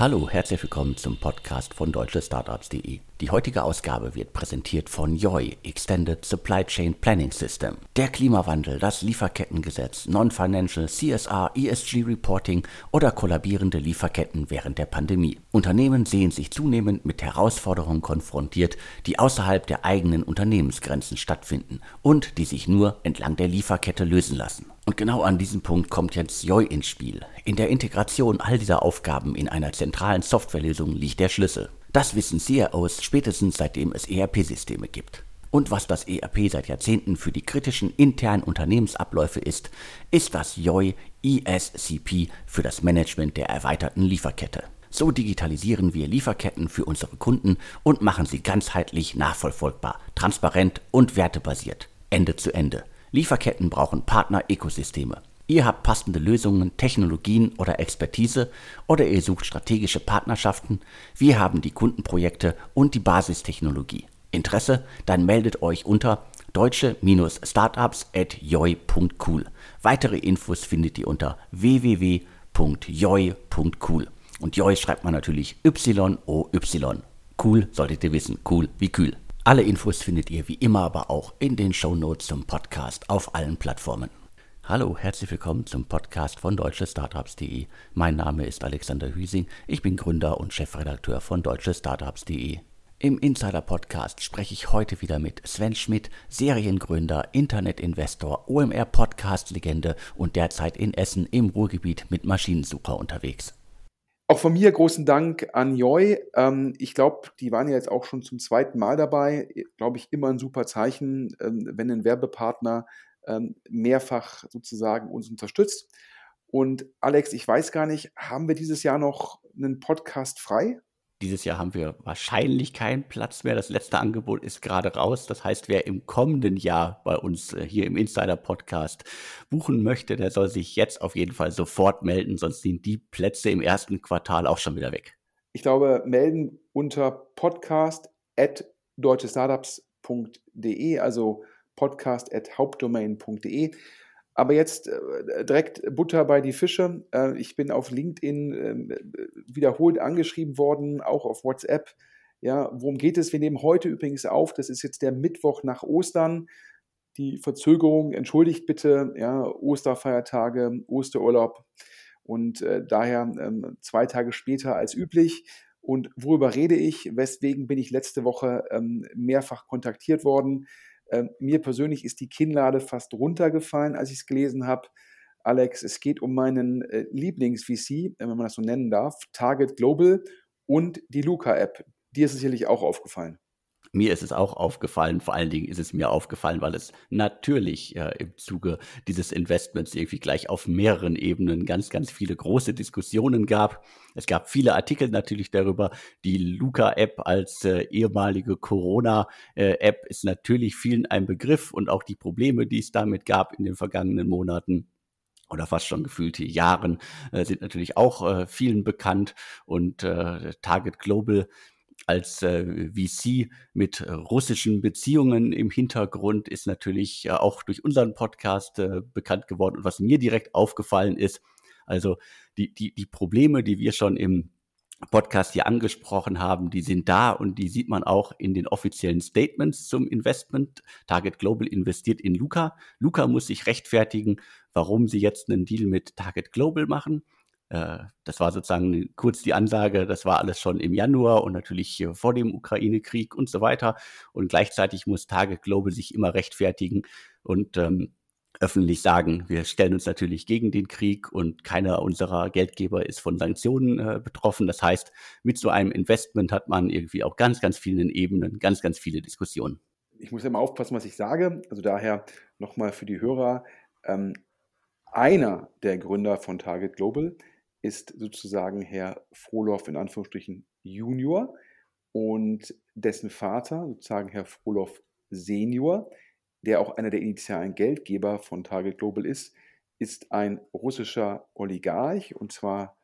Hallo, herzlich willkommen zum Podcast von deutschestartups.de. Die heutige Ausgabe wird präsentiert von YOI, Extended Supply Chain Planning System. Der Klimawandel, das Lieferkettengesetz, Non-Financial, CSR, ESG Reporting oder kollabierende Lieferketten während der Pandemie. Unternehmen sehen sich zunehmend mit Herausforderungen konfrontiert, die außerhalb der eigenen Unternehmensgrenzen stattfinden und die sich nur entlang der Lieferkette lösen lassen. Und genau an diesem Punkt kommt jetzt YOI ins Spiel. In der Integration all dieser Aufgaben in einer zentralen Softwarelösung liegt der Schlüssel. Das wissen CIOs spätestens seitdem es ERP-Systeme gibt. Und was das ERP seit Jahrzehnten für die kritischen internen Unternehmensabläufe ist, ist das YOI ESCP für das Management der erweiterten Lieferkette. So digitalisieren wir Lieferketten für unsere Kunden und machen sie ganzheitlich nachvollziehbar, transparent und wertebasiert. Ende zu Ende. Lieferketten brauchen Partner-Ökosysteme. Ihr habt passende Lösungen, Technologien oder Expertise oder ihr sucht strategische Partnerschaften. Wir haben die Kundenprojekte und die Basistechnologie. Interesse? Dann meldet euch unter deutsche-startups.joi.cool. Weitere Infos findet ihr unter www.joi.cool. Und Joi schreibt man natürlich Y-O-Y. Cool solltet ihr wissen. Cool wie kühl. Alle Infos findet ihr wie immer aber auch in den Shownotes zum Podcast auf allen Plattformen. Hallo, herzlich willkommen zum Podcast von deutschestartups.de. Mein Name ist Alexander Hüsing, ich bin Gründer und Chefredakteur von deutschestartups.de. Im Insider Podcast spreche ich heute wieder mit Sven Schmidt, Seriengründer, Internetinvestor, OMR Podcast Legende und derzeit in Essen im Ruhrgebiet mit Maschinensucher unterwegs. Auch von mir großen Dank an Joy. Ähm, ich glaube, die waren ja jetzt auch schon zum zweiten Mal dabei. Glaube ich, immer ein super Zeichen, ähm, wenn ein Werbepartner ähm, mehrfach sozusagen uns unterstützt. Und Alex, ich weiß gar nicht, haben wir dieses Jahr noch einen Podcast frei? Dieses Jahr haben wir wahrscheinlich keinen Platz mehr. Das letzte Angebot ist gerade raus. Das heißt, wer im kommenden Jahr bei uns äh, hier im Insider Podcast buchen möchte, der soll sich jetzt auf jeden Fall sofort melden, sonst sind die Plätze im ersten Quartal auch schon wieder weg. Ich glaube, melden unter podcast.deutschestartups.de, also podcast.hauptdomain.de. Aber jetzt äh, direkt Butter bei die Fische. Äh, ich bin auf LinkedIn äh, wiederholt angeschrieben worden, auch auf WhatsApp. Ja, worum geht es? Wir nehmen heute übrigens auf, das ist jetzt der Mittwoch nach Ostern. Die Verzögerung, entschuldigt bitte, ja, Osterfeiertage, Osterurlaub und äh, daher ähm, zwei Tage später als üblich. Und worüber rede ich? Weswegen bin ich letzte Woche ähm, mehrfach kontaktiert worden? Ähm, mir persönlich ist die Kinnlade fast runtergefallen, als ich es gelesen habe. Alex, es geht um meinen äh, Lieblings-VC, äh, wenn man das so nennen darf, Target Global und die Luca-App. Dir ist sicherlich auch aufgefallen. Mir ist es auch aufgefallen, vor allen Dingen ist es mir aufgefallen, weil es natürlich äh, im Zuge dieses Investments irgendwie gleich auf mehreren Ebenen ganz, ganz viele große Diskussionen gab. Es gab viele Artikel natürlich darüber. Die Luca-App als äh, ehemalige Corona-App ist natürlich vielen ein Begriff und auch die Probleme, die es damit gab in den vergangenen Monaten oder fast schon gefühlte Jahren äh, sind natürlich auch äh, vielen bekannt und äh, Target Global als äh, VC mit russischen Beziehungen im Hintergrund ist natürlich äh, auch durch unseren Podcast äh, bekannt geworden. Und was mir direkt aufgefallen ist, also die, die, die Probleme, die wir schon im Podcast hier angesprochen haben, die sind da und die sieht man auch in den offiziellen Statements zum Investment. Target Global investiert in Luca. Luca muss sich rechtfertigen, warum sie jetzt einen Deal mit Target Global machen. Äh, das war sozusagen kurz die Ansage, das war alles schon im Januar und natürlich vor dem Ukraine-Krieg und so weiter. Und gleichzeitig muss Target Global sich immer rechtfertigen und ähm, öffentlich sagen, wir stellen uns natürlich gegen den Krieg und keiner unserer Geldgeber ist von Sanktionen äh, betroffen. Das heißt, mit so einem Investment hat man irgendwie auf ganz, ganz vielen Ebenen ganz, ganz viele Diskussionen. Ich muss immer aufpassen, was ich sage. Also daher nochmal für die Hörer. Ähm, einer der Gründer von Target Global ist sozusagen Herr Frohloff in Anführungsstrichen Junior und dessen Vater, sozusagen Herr Frohloff Senior, der auch einer der initialen Geldgeber von Target Global ist, ist ein russischer Oligarch und zwar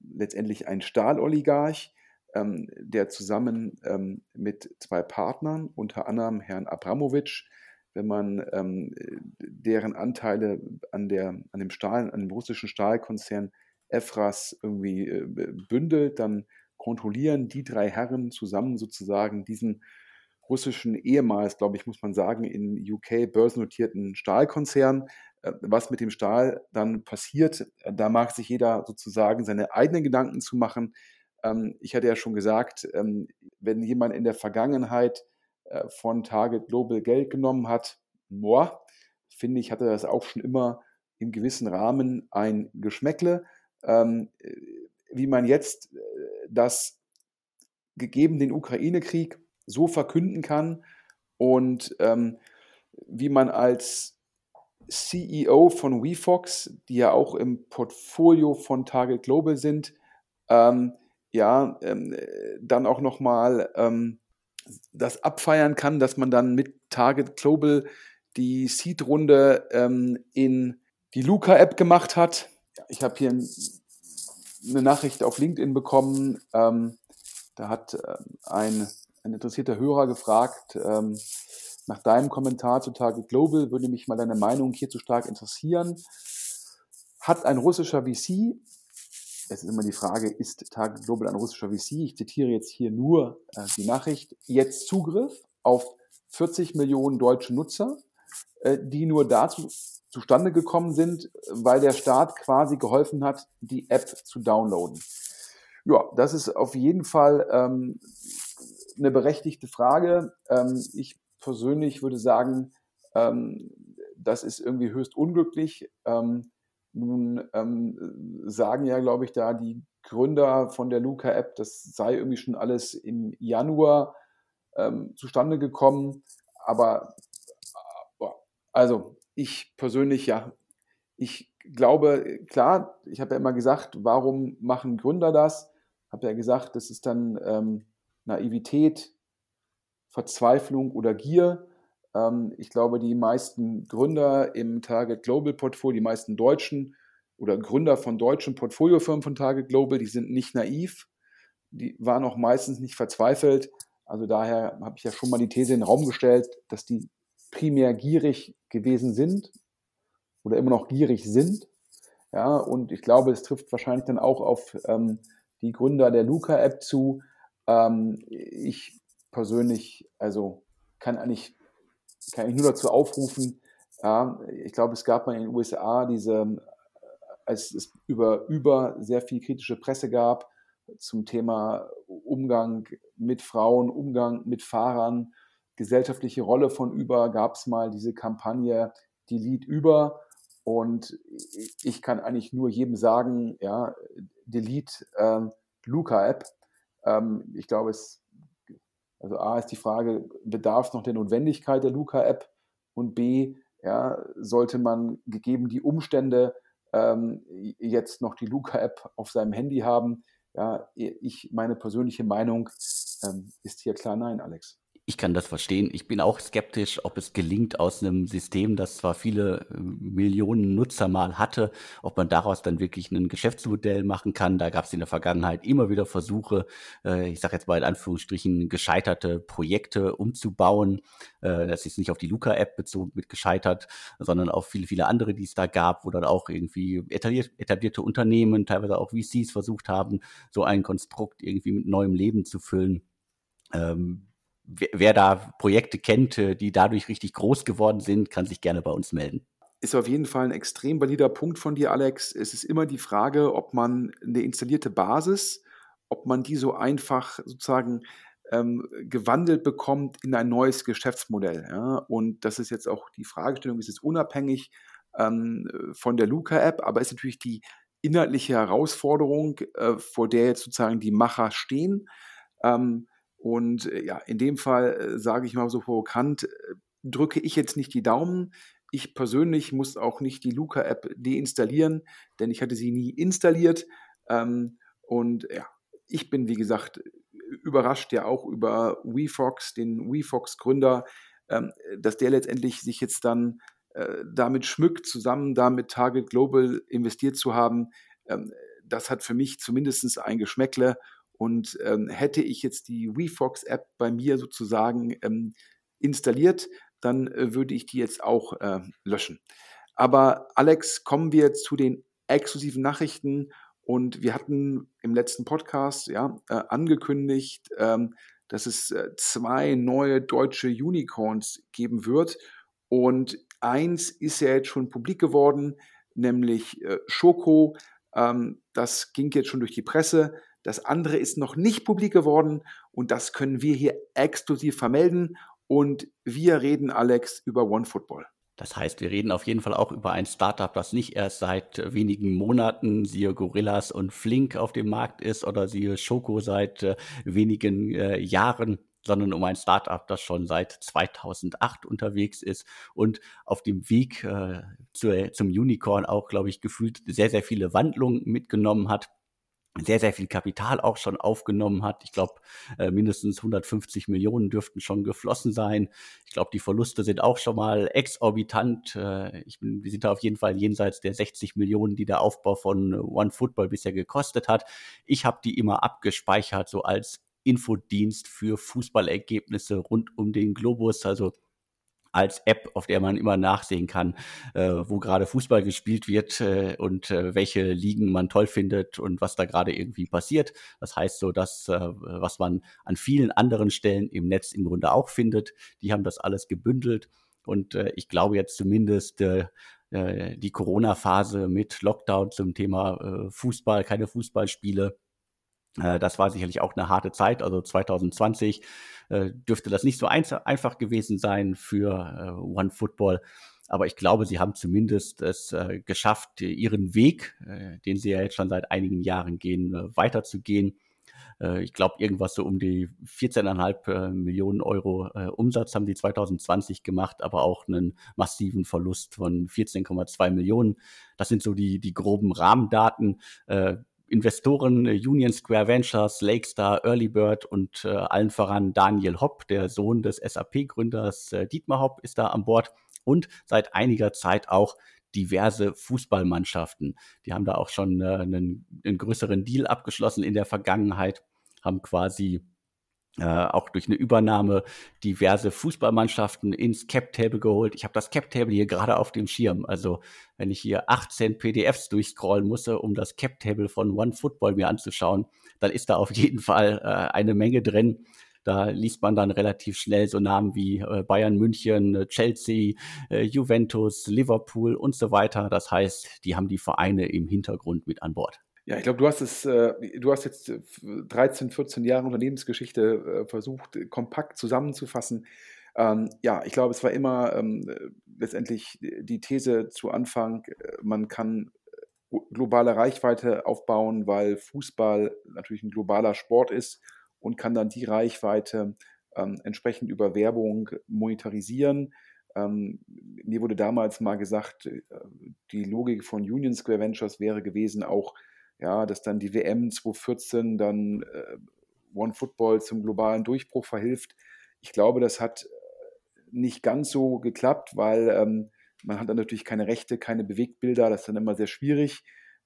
letztendlich ein Stahloligarch, ähm, der zusammen ähm, mit zwei Partnern, unter anderem Herrn Abramowitsch, wenn man ähm, deren Anteile an, der, an dem Stahl, an dem russischen Stahlkonzern EFRAS irgendwie äh, bündelt, dann kontrollieren die drei Herren zusammen sozusagen diesen russischen ehemals, glaube ich, muss man sagen, in UK börsennotierten Stahlkonzern. Äh, was mit dem Stahl dann passiert, da mag sich jeder sozusagen seine eigenen Gedanken zu machen. Ähm, ich hatte ja schon gesagt, ähm, wenn jemand in der Vergangenheit äh, von Target Global Geld genommen hat, boah, finde ich, hatte das auch schon immer im gewissen Rahmen ein Geschmäckle. Ähm, äh, wie man jetzt das gegeben den Ukraine-Krieg so verkünden kann und ähm, wie man als CEO von WeFox, die ja auch im Portfolio von Target Global sind, ähm, ja, ähm, dann auch nochmal ähm, das abfeiern kann, dass man dann mit Target Global die Seed-Runde ähm, in die Luca-App gemacht hat. Ich habe hier ein, eine Nachricht auf LinkedIn bekommen. Ähm, da hat äh, ein, ein interessierter Hörer gefragt, ähm, nach deinem Kommentar zu Target Global würde mich mal deine Meinung hierzu stark interessieren. Hat ein russischer VC, es ist immer die Frage, ist Target Global ein russischer VC? Ich zitiere jetzt hier nur äh, die Nachricht, jetzt Zugriff auf 40 Millionen deutsche Nutzer, äh, die nur dazu zustande gekommen sind, weil der Staat quasi geholfen hat, die App zu downloaden. Ja, das ist auf jeden Fall ähm, eine berechtigte Frage. Ähm, ich persönlich würde sagen, ähm, das ist irgendwie höchst unglücklich. Ähm, nun ähm, sagen ja, glaube ich, da die Gründer von der Luca-App, das sei irgendwie schon alles im Januar ähm, zustande gekommen. Aber äh, also ich persönlich, ja, ich glaube, klar, ich habe ja immer gesagt, warum machen Gründer das? Habe ja gesagt, das ist dann ähm, Naivität, Verzweiflung oder Gier. Ähm, ich glaube, die meisten Gründer im Target Global Portfolio, die meisten Deutschen oder Gründer von deutschen Portfoliofirmen von Target Global, die sind nicht naiv, die waren auch meistens nicht verzweifelt. Also daher habe ich ja schon mal die These in den Raum gestellt, dass die primär gierig gewesen sind oder immer noch gierig sind. Ja, und ich glaube, es trifft wahrscheinlich dann auch auf ähm, die Gründer der Luca-App zu. Ähm, ich persönlich, also kann eigentlich, kann ich nur dazu aufrufen, ja, ich glaube, es gab mal in den USA diese, als es über, über sehr viel kritische Presse gab zum Thema Umgang mit Frauen, Umgang mit Fahrern, gesellschaftliche Rolle von Uber, gab es mal diese Kampagne Delete Uber. Und ich kann eigentlich nur jedem sagen, ja, Delete ähm, Luca App. Ähm, ich glaube, es also A ist die Frage, bedarf noch der Notwendigkeit der Luca-App? Und B, ja, sollte man gegeben die Umstände ähm, jetzt noch die Luca-App auf seinem Handy haben? Ja, ich, meine persönliche Meinung ähm, ist hier klar nein, Alex. Ich kann das verstehen. Ich bin auch skeptisch, ob es gelingt, aus einem System, das zwar viele äh, Millionen Nutzer mal hatte, ob man daraus dann wirklich ein Geschäftsmodell machen kann. Da gab es in der Vergangenheit immer wieder Versuche, äh, ich sage jetzt mal in Anführungsstrichen, gescheiterte Projekte umzubauen. Äh, das ist nicht auf die Luca-App bezogen mit gescheitert, sondern auf viele, viele andere, die es da gab, wo dann auch irgendwie etabliert, etablierte Unternehmen, teilweise auch VCs versucht haben, so ein Konstrukt irgendwie mit neuem Leben zu füllen. Ähm, wer, wer da Projekte kennt, die dadurch richtig groß geworden sind, kann sich gerne bei uns melden. Ist auf jeden Fall ein extrem valider Punkt von dir, Alex. Es ist immer die Frage, ob man eine installierte Basis, ob man die so einfach sozusagen ähm, gewandelt bekommt in ein neues Geschäftsmodell. Ja? Und das ist jetzt auch die Fragestellung, ist es unabhängig ähm, von der Luca-App, aber ist natürlich die inhaltliche Herausforderung, äh, vor der jetzt sozusagen die Macher stehen. Ähm, und äh, ja, in dem Fall äh, sage ich mal so provokant, äh, drücke ich jetzt nicht die Daumen. Ich persönlich muss auch nicht die Luca-App deinstallieren, denn ich hatte sie nie installiert. Ähm, und ja, ich bin, wie gesagt, überrascht ja auch über WeFox, den WeFox-Gründer, ähm, dass der letztendlich sich jetzt dann damit schmückt, zusammen da mit Target Global investiert zu haben. Ähm, das hat für mich zumindest ein Geschmäckle. Und ähm, hätte ich jetzt die WeFox-App bei mir sozusagen ähm, installiert, dann äh, würde ich die jetzt auch äh, löschen. Aber Alex, kommen wir zu den exklusiven Nachrichten Und wir hatten im letzten Podcast ja, äh, angekündigt, ähm, dass es äh, zwei neue deutsche Unicorns geben wird. Und eins ist ja jetzt schon publik geworden, nämlich äh, Schoko. Ähm, das ging jetzt schon durch die Presse. Das andere ist noch nicht publik geworden und das können wir hier exklusiv vermelden. Und wir reden, Alex, über OneFootball. Das heißt, wir reden auf jeden Fall auch über ein Startup, das nicht erst seit wenigen Monaten, siehe Gorillas und Flink auf dem Markt ist oder siehe Schoko seit äh, wenigen äh, Jahren, sondern um ein Startup, das schon seit 2008 unterwegs ist und auf dem Weg äh, zu, zum Unicorn auch, glaube ich, gefühlt sehr, sehr viele Wandlungen mitgenommen hat sehr, sehr viel Kapital auch schon aufgenommen hat. Ich glaube, äh, mindestens 150 Millionen dürften schon geflossen sein. Ich glaube, die Verluste sind auch schon mal exorbitant. Äh, ich bin, wir sind da auf jeden Fall jenseits der 60 Millionen, die der Aufbau von One Football bisher gekostet hat. Ich habe die immer abgespeichert, so als Infodienst für Fußballergebnisse rund um den Globus. Also als App, auf der man immer nachsehen kann, äh, wo gerade Fußball gespielt wird äh, und äh, welche Ligen man toll findet und was da gerade irgendwie passiert. Das heißt so, dass äh, was man an vielen anderen Stellen im Netz im Grunde auch findet. Die haben das alles gebündelt und äh, ich glaube jetzt zumindest äh, die Corona-Phase mit Lockdown zum Thema Fußball, keine Fußballspiele das war sicherlich auch eine harte Zeit. Also 2020 äh, dürfte das nicht so einfach gewesen sein für äh, One Football. Aber ich glaube, sie haben zumindest es geschafft, ihren Weg, den sie ja jetzt schon seit einigen Jahren gehen, weiterzugehen. Ich glaube, irgendwas so um die 14,5 Millionen Euro Umsatz haben die 2020 gemacht, aber auch einen massiven Verlust von 14,2 Millionen. Das sind so die, die groben Rahmendaten Investoren äh, Union Square Ventures, Lakestar, Early Bird und äh, allen voran Daniel Hopp, der Sohn des SAP-Gründers äh, Dietmar Hopp, ist da an Bord und seit einiger Zeit auch diverse Fußballmannschaften. Die haben da auch schon äh, einen, einen größeren Deal abgeschlossen in der Vergangenheit, haben quasi äh, auch durch eine Übernahme diverse Fußballmannschaften ins Cap-Table geholt. Ich habe das Cap-Table hier gerade auf dem Schirm. Also wenn ich hier 18 PDFs durchscrollen muss, um das Cap-Table von OneFootball mir anzuschauen, dann ist da auf jeden Fall äh, eine Menge drin. Da liest man dann relativ schnell so Namen wie äh, Bayern München, äh, Chelsea, äh, Juventus, Liverpool und so weiter. Das heißt, die haben die Vereine im Hintergrund mit an Bord. Ja, ich glaube, du hast es, äh, du hast jetzt 13, 14 Jahre Unternehmensgeschichte äh, versucht, kompakt zusammenzufassen. Ähm, ja, ich glaube, es war immer ähm, letztendlich die These zu Anfang, äh, man kann globale Reichweite aufbauen, weil Fußball natürlich ein globaler Sport ist und kann dann die Reichweite ähm, entsprechend über Werbung monetarisieren. Ähm, mir wurde damals mal gesagt, die Logik von Union Square Ventures wäre gewesen, auch ja, dass dann die WM 2014 dann äh, One Football zum globalen Durchbruch verhilft. Ich glaube, das hat äh, nicht ganz so geklappt, weil ähm, man hat dann natürlich keine Rechte, keine Bewegtbilder, das ist dann immer sehr schwierig.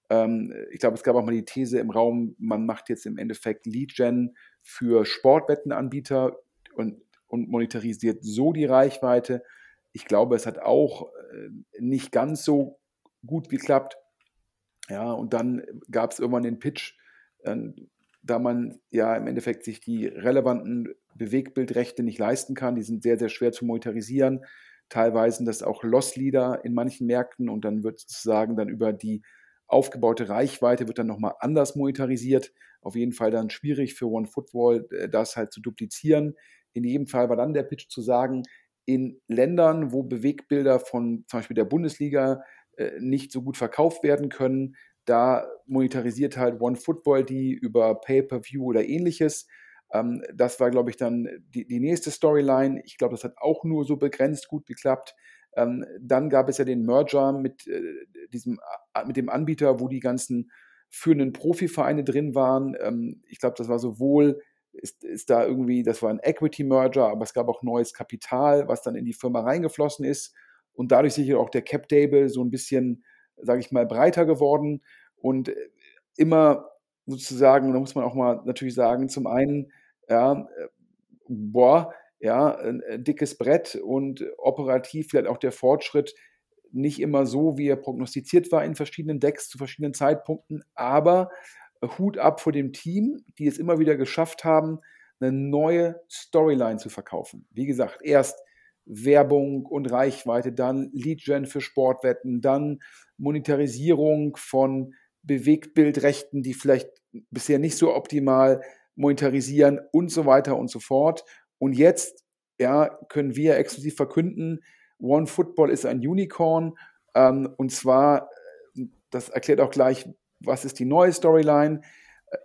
Ähm, ich glaube, es gab auch mal die These im Raum, man macht jetzt im Endeffekt Lead-Gen für Sportwettenanbieter und, und monetarisiert so die Reichweite. Ich glaube, es hat auch äh, nicht ganz so gut geklappt. Ja, und dann gab es irgendwann den Pitch, äh, da man ja im Endeffekt sich die relevanten Bewegbildrechte nicht leisten kann. Die sind sehr, sehr schwer zu monetarisieren. Teilweise sind das auch Loss-Leader in manchen Märkten und dann wird sozusagen dann über die aufgebaute Reichweite wird dann nochmal anders monetarisiert. Auf jeden Fall dann schwierig für One Football, äh, das halt zu duplizieren. In jedem Fall war dann der Pitch zu sagen, in Ländern, wo Bewegbilder von zum Beispiel der Bundesliga nicht so gut verkauft werden können. Da monetarisiert halt OneFootball die über Pay-per-View oder ähnliches. Ähm, das war, glaube ich, dann die, die nächste Storyline. Ich glaube, das hat auch nur so begrenzt gut geklappt. Ähm, dann gab es ja den Merger mit, äh, diesem, äh, mit dem Anbieter, wo die ganzen führenden Profivereine drin waren. Ähm, ich glaube, das war sowohl, ist, ist da irgendwie, das war ein Equity-Merger, aber es gab auch neues Kapital, was dann in die Firma reingeflossen ist und dadurch sicher auch der Cap Table so ein bisschen, sage ich mal, breiter geworden und äh, immer sozusagen, da muss man auch mal natürlich sagen, zum einen, ja, äh, boah, ja, ein, ein dickes Brett und operativ vielleicht auch der Fortschritt nicht immer so, wie er prognostiziert war in verschiedenen Decks zu verschiedenen Zeitpunkten, aber Hut ab vor dem Team, die es immer wieder geschafft haben, eine neue Storyline zu verkaufen. Wie gesagt, erst Werbung und Reichweite, dann Lead-Gen für Sportwetten, dann Monetarisierung von Bewegtbildrechten, die vielleicht bisher nicht so optimal monetarisieren und so weiter und so fort. Und jetzt ja, können wir exklusiv verkünden, One Football ist ein Unicorn. Ähm, und zwar, das erklärt auch gleich, was ist die neue Storyline.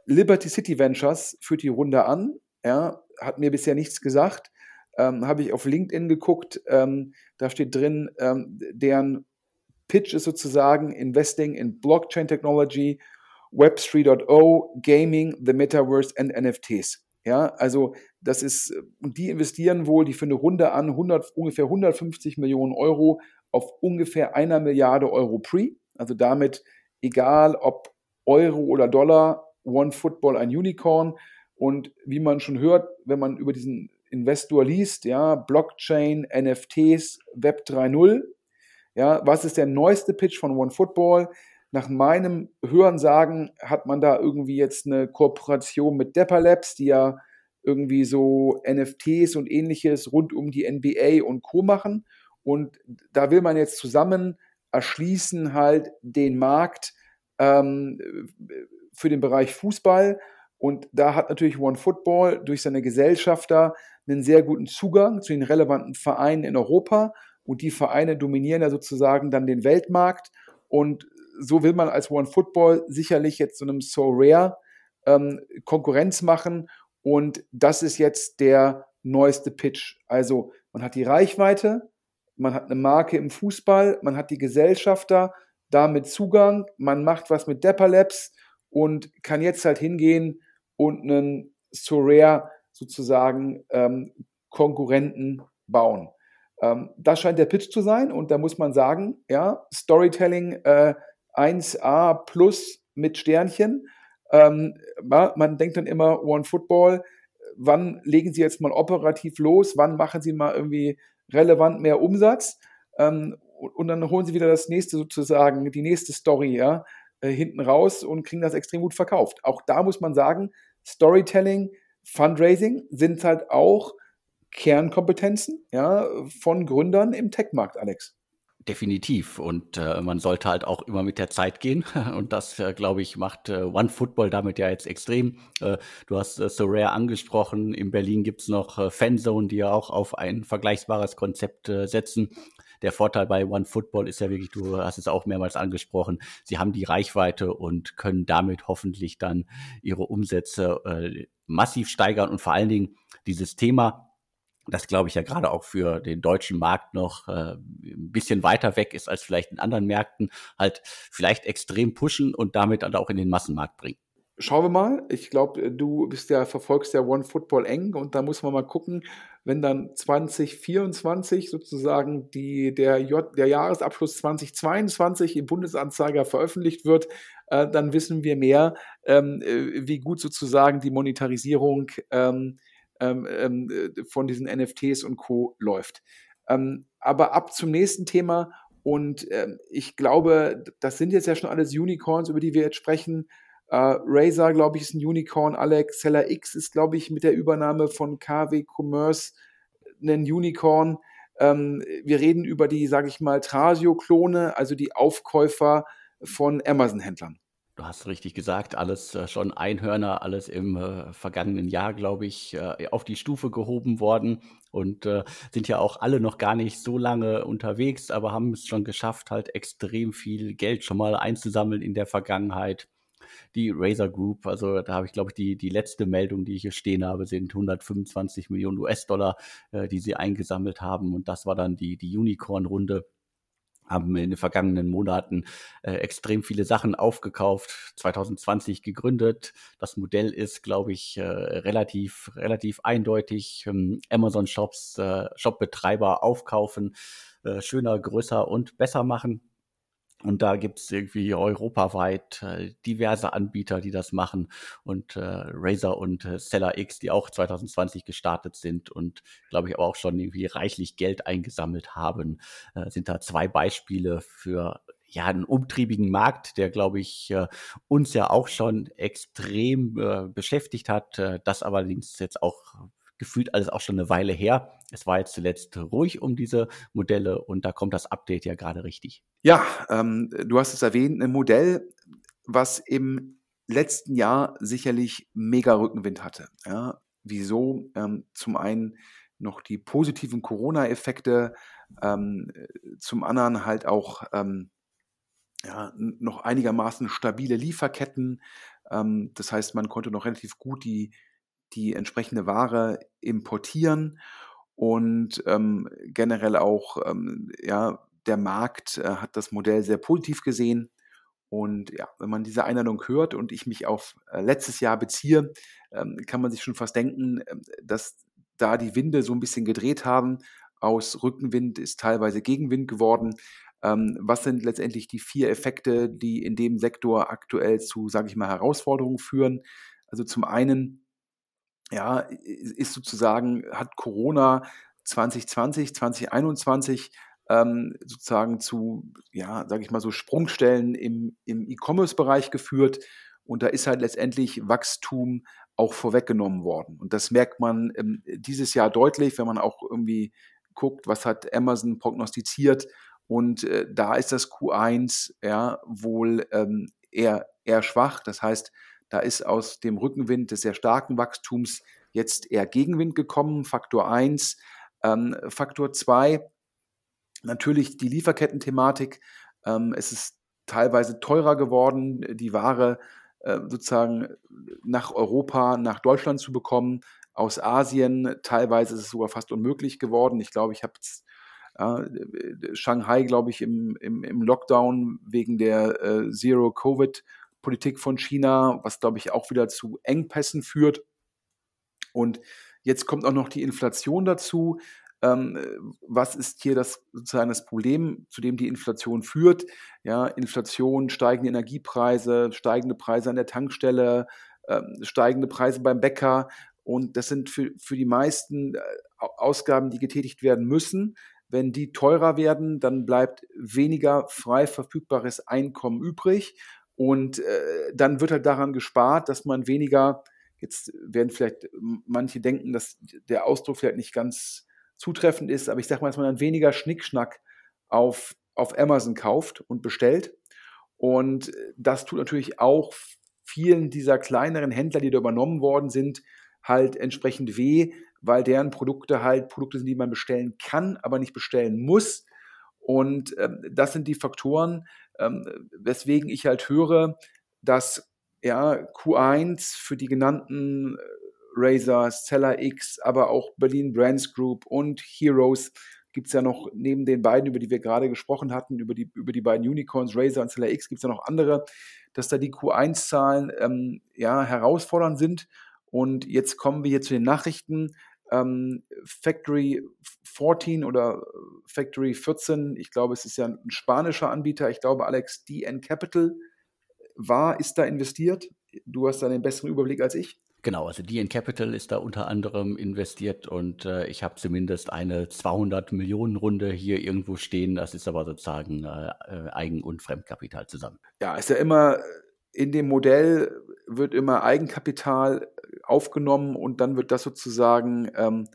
Liberty City Ventures führt die Runde an, ja, hat mir bisher nichts gesagt. Ähm, Habe ich auf LinkedIn geguckt, ähm, da steht drin, ähm, deren Pitch ist sozusagen Investing in Blockchain Technology, Web 3.0, Gaming, the Metaverse and NFTs. Ja, also das ist, und die investieren wohl, die für eine Runde an 100, ungefähr 150 Millionen Euro auf ungefähr einer Milliarde Euro Pre. Also damit, egal ob Euro oder Dollar, One Football ein Unicorn. Und wie man schon hört, wenn man über diesen Investor liest, ja, Blockchain, NFTs, Web 3.0, ja, was ist der neueste Pitch von One Football? Nach meinem Hörensagen hat man da irgendwie jetzt eine Kooperation mit Depper Labs, die ja irgendwie so NFTs und ähnliches rund um die NBA und Co. machen. Und da will man jetzt zusammen erschließen halt den Markt ähm, für den Bereich Fußball. Und da hat natürlich One Football durch seine Gesellschafter einen sehr guten Zugang zu den relevanten Vereinen in Europa. Und die Vereine dominieren ja sozusagen dann den Weltmarkt. Und so will man als One Football sicherlich jetzt so einem So Rare ähm, Konkurrenz machen und das ist jetzt der neueste Pitch. Also man hat die Reichweite, man hat eine Marke im Fußball, man hat die Gesellschafter, damit Zugang, man macht was mit Depper Labs und kann jetzt halt hingehen und einen Sorare sozusagen ähm, Konkurrenten bauen. Ähm, das scheint der Pitch zu sein und da muss man sagen, ja, Storytelling äh, 1A plus mit Sternchen. Ähm, man denkt dann immer, One Football, wann legen Sie jetzt mal operativ los, wann machen Sie mal irgendwie relevant mehr Umsatz ähm, und dann holen Sie wieder das nächste sozusagen, die nächste Story ja, äh, hinten raus und kriegen das extrem gut verkauft. Auch da muss man sagen, Storytelling, Fundraising sind halt auch Kernkompetenzen ja, von Gründern im Tech-Markt, Alex. Definitiv. Und äh, man sollte halt auch immer mit der Zeit gehen. Und das, äh, glaube ich, macht äh, One Football damit ja jetzt extrem. Äh, du hast äh, So Rare angesprochen. In Berlin gibt's noch äh, Fanzone, die ja auch auf ein vergleichbares Konzept äh, setzen. Der Vorteil bei One Football ist ja wirklich, du hast es auch mehrmals angesprochen, sie haben die Reichweite und können damit hoffentlich dann ihre Umsätze äh, massiv steigern und vor allen Dingen dieses Thema das glaube ich ja gerade auch für den deutschen Markt noch äh, ein bisschen weiter weg ist als vielleicht in anderen Märkten, halt vielleicht extrem pushen und damit dann auch in den Massenmarkt bringen. Schauen wir mal. Ich glaube, du bist ja, verfolgst ja One Football eng und da muss man mal gucken, wenn dann 2024 sozusagen die, der, J, der Jahresabschluss 2022 im Bundesanzeiger veröffentlicht wird, äh, dann wissen wir mehr, ähm, äh, wie gut sozusagen die Monetarisierung ähm, ähm, ähm, äh, von diesen NFTs und Co. läuft. Ähm, aber ab zum nächsten Thema und ähm, ich glaube, das sind jetzt ja schon alles Unicorns, über die wir jetzt sprechen. Äh, Razer, glaube ich, ist ein Unicorn. Alex Seller X ist, glaube ich, mit der Übernahme von KW Commerce ein Unicorn. Ähm, wir reden über die, sage ich mal, Trasio-Klone, also die Aufkäufer von Amazon-Händlern. Du hast richtig gesagt, alles äh, schon Einhörner, alles im äh, vergangenen Jahr, glaube ich, äh, auf die Stufe gehoben worden und äh, sind ja auch alle noch gar nicht so lange unterwegs, aber haben es schon geschafft, halt extrem viel Geld schon mal einzusammeln in der Vergangenheit. Die Razer Group, also da habe ich, glaube ich, die, die letzte Meldung, die ich hier stehen habe, sind 125 Millionen US-Dollar, äh, die sie eingesammelt haben. Und das war dann die, die Unicorn-Runde haben in den vergangenen Monaten äh, extrem viele Sachen aufgekauft, 2020 gegründet. Das Modell ist, glaube ich, äh, relativ, relativ eindeutig. Ähm, Amazon Shops, äh, Shopbetreiber aufkaufen, äh, schöner, größer und besser machen. Und da gibt es irgendwie europaweit äh, diverse Anbieter, die das machen. Und äh, Razer und äh, Stellar X, die auch 2020 gestartet sind und, glaube ich, aber auch schon irgendwie reichlich Geld eingesammelt haben, äh, sind da zwei Beispiele für ja, einen umtriebigen Markt, der, glaube ich, äh, uns ja auch schon extrem äh, beschäftigt hat. Das allerdings jetzt auch gefühlt alles auch schon eine Weile her. Es war jetzt zuletzt ruhig um diese Modelle und da kommt das Update ja gerade richtig. Ja, ähm, du hast es erwähnt, ein Modell, was im letzten Jahr sicherlich mega Rückenwind hatte. Ja, wieso? Ähm, zum einen noch die positiven Corona-Effekte, ähm, zum anderen halt auch ähm, ja, noch einigermaßen stabile Lieferketten. Ähm, das heißt, man konnte noch relativ gut die die entsprechende Ware importieren und ähm, generell auch, ähm, ja, der Markt äh, hat das Modell sehr positiv gesehen. Und ja, wenn man diese Einladung hört und ich mich auf äh, letztes Jahr beziehe, ähm, kann man sich schon fast denken, äh, dass da die Winde so ein bisschen gedreht haben. Aus Rückenwind ist teilweise Gegenwind geworden. Ähm, was sind letztendlich die vier Effekte, die in dem Sektor aktuell zu, sage ich mal, Herausforderungen führen? Also zum einen ja, ist sozusagen, hat Corona 2020, 2021 ähm, sozusagen zu, ja, sage ich mal so, Sprungstellen im, im E-Commerce-Bereich geführt. Und da ist halt letztendlich Wachstum auch vorweggenommen worden. Und das merkt man ähm, dieses Jahr deutlich, wenn man auch irgendwie guckt, was hat Amazon prognostiziert. Und äh, da ist das Q1 ja wohl ähm, eher, eher schwach. Das heißt, da ist aus dem Rückenwind des sehr starken Wachstums jetzt eher Gegenwind gekommen, Faktor 1. Ähm, Faktor 2, natürlich die Lieferkettenthematik. Ähm, es ist teilweise teurer geworden, die Ware äh, sozusagen nach Europa, nach Deutschland zu bekommen. Aus Asien teilweise ist es sogar fast unmöglich geworden. Ich glaube, ich habe äh, Shanghai, glaube ich, im, im, im Lockdown wegen der äh, Zero-Covid Politik von China, was, glaube ich, auch wieder zu Engpässen führt. Und jetzt kommt auch noch die Inflation dazu. Ähm, was ist hier das sozusagen das Problem, zu dem die Inflation führt? Ja, Inflation, steigende Energiepreise, steigende Preise an der Tankstelle, äh, steigende Preise beim Bäcker. Und das sind für, für die meisten äh, Ausgaben, die getätigt werden müssen. Wenn die teurer werden, dann bleibt weniger frei verfügbares Einkommen übrig. Und äh, dann wird halt daran gespart, dass man weniger, jetzt werden vielleicht manche denken, dass der Ausdruck vielleicht nicht ganz zutreffend ist, aber ich sage mal, dass man dann weniger Schnickschnack auf, auf Amazon kauft und bestellt. Und das tut natürlich auch vielen dieser kleineren Händler, die da übernommen worden sind, halt entsprechend weh, weil deren Produkte halt Produkte sind, die man bestellen kann, aber nicht bestellen muss. Und ähm, das sind die Faktoren, ähm, weswegen ich halt höre, dass ja, Q1 für die genannten äh, Razer, Seller X, aber auch Berlin Brands Group und Heroes gibt es ja noch neben den beiden, über die wir gerade gesprochen hatten, über die, über die beiden Unicorns, Razer und Seller X, gibt es ja noch andere, dass da die Q1-Zahlen ähm, ja, herausfordernd sind. Und jetzt kommen wir hier zu den Nachrichten ähm, Factory 14 oder Factory 14, ich glaube, es ist ja ein spanischer Anbieter, ich glaube, Alex, DN Capital war, ist da investiert. Du hast da den besseren Überblick als ich. Genau, also DN Capital ist da unter anderem investiert und äh, ich habe zumindest eine 200 Millionen Runde hier irgendwo stehen. Das ist aber sozusagen äh, äh, Eigen- und Fremdkapital zusammen. Ja, ist ja immer in dem Modell wird immer Eigenkapital aufgenommen und dann wird das sozusagen, ähm,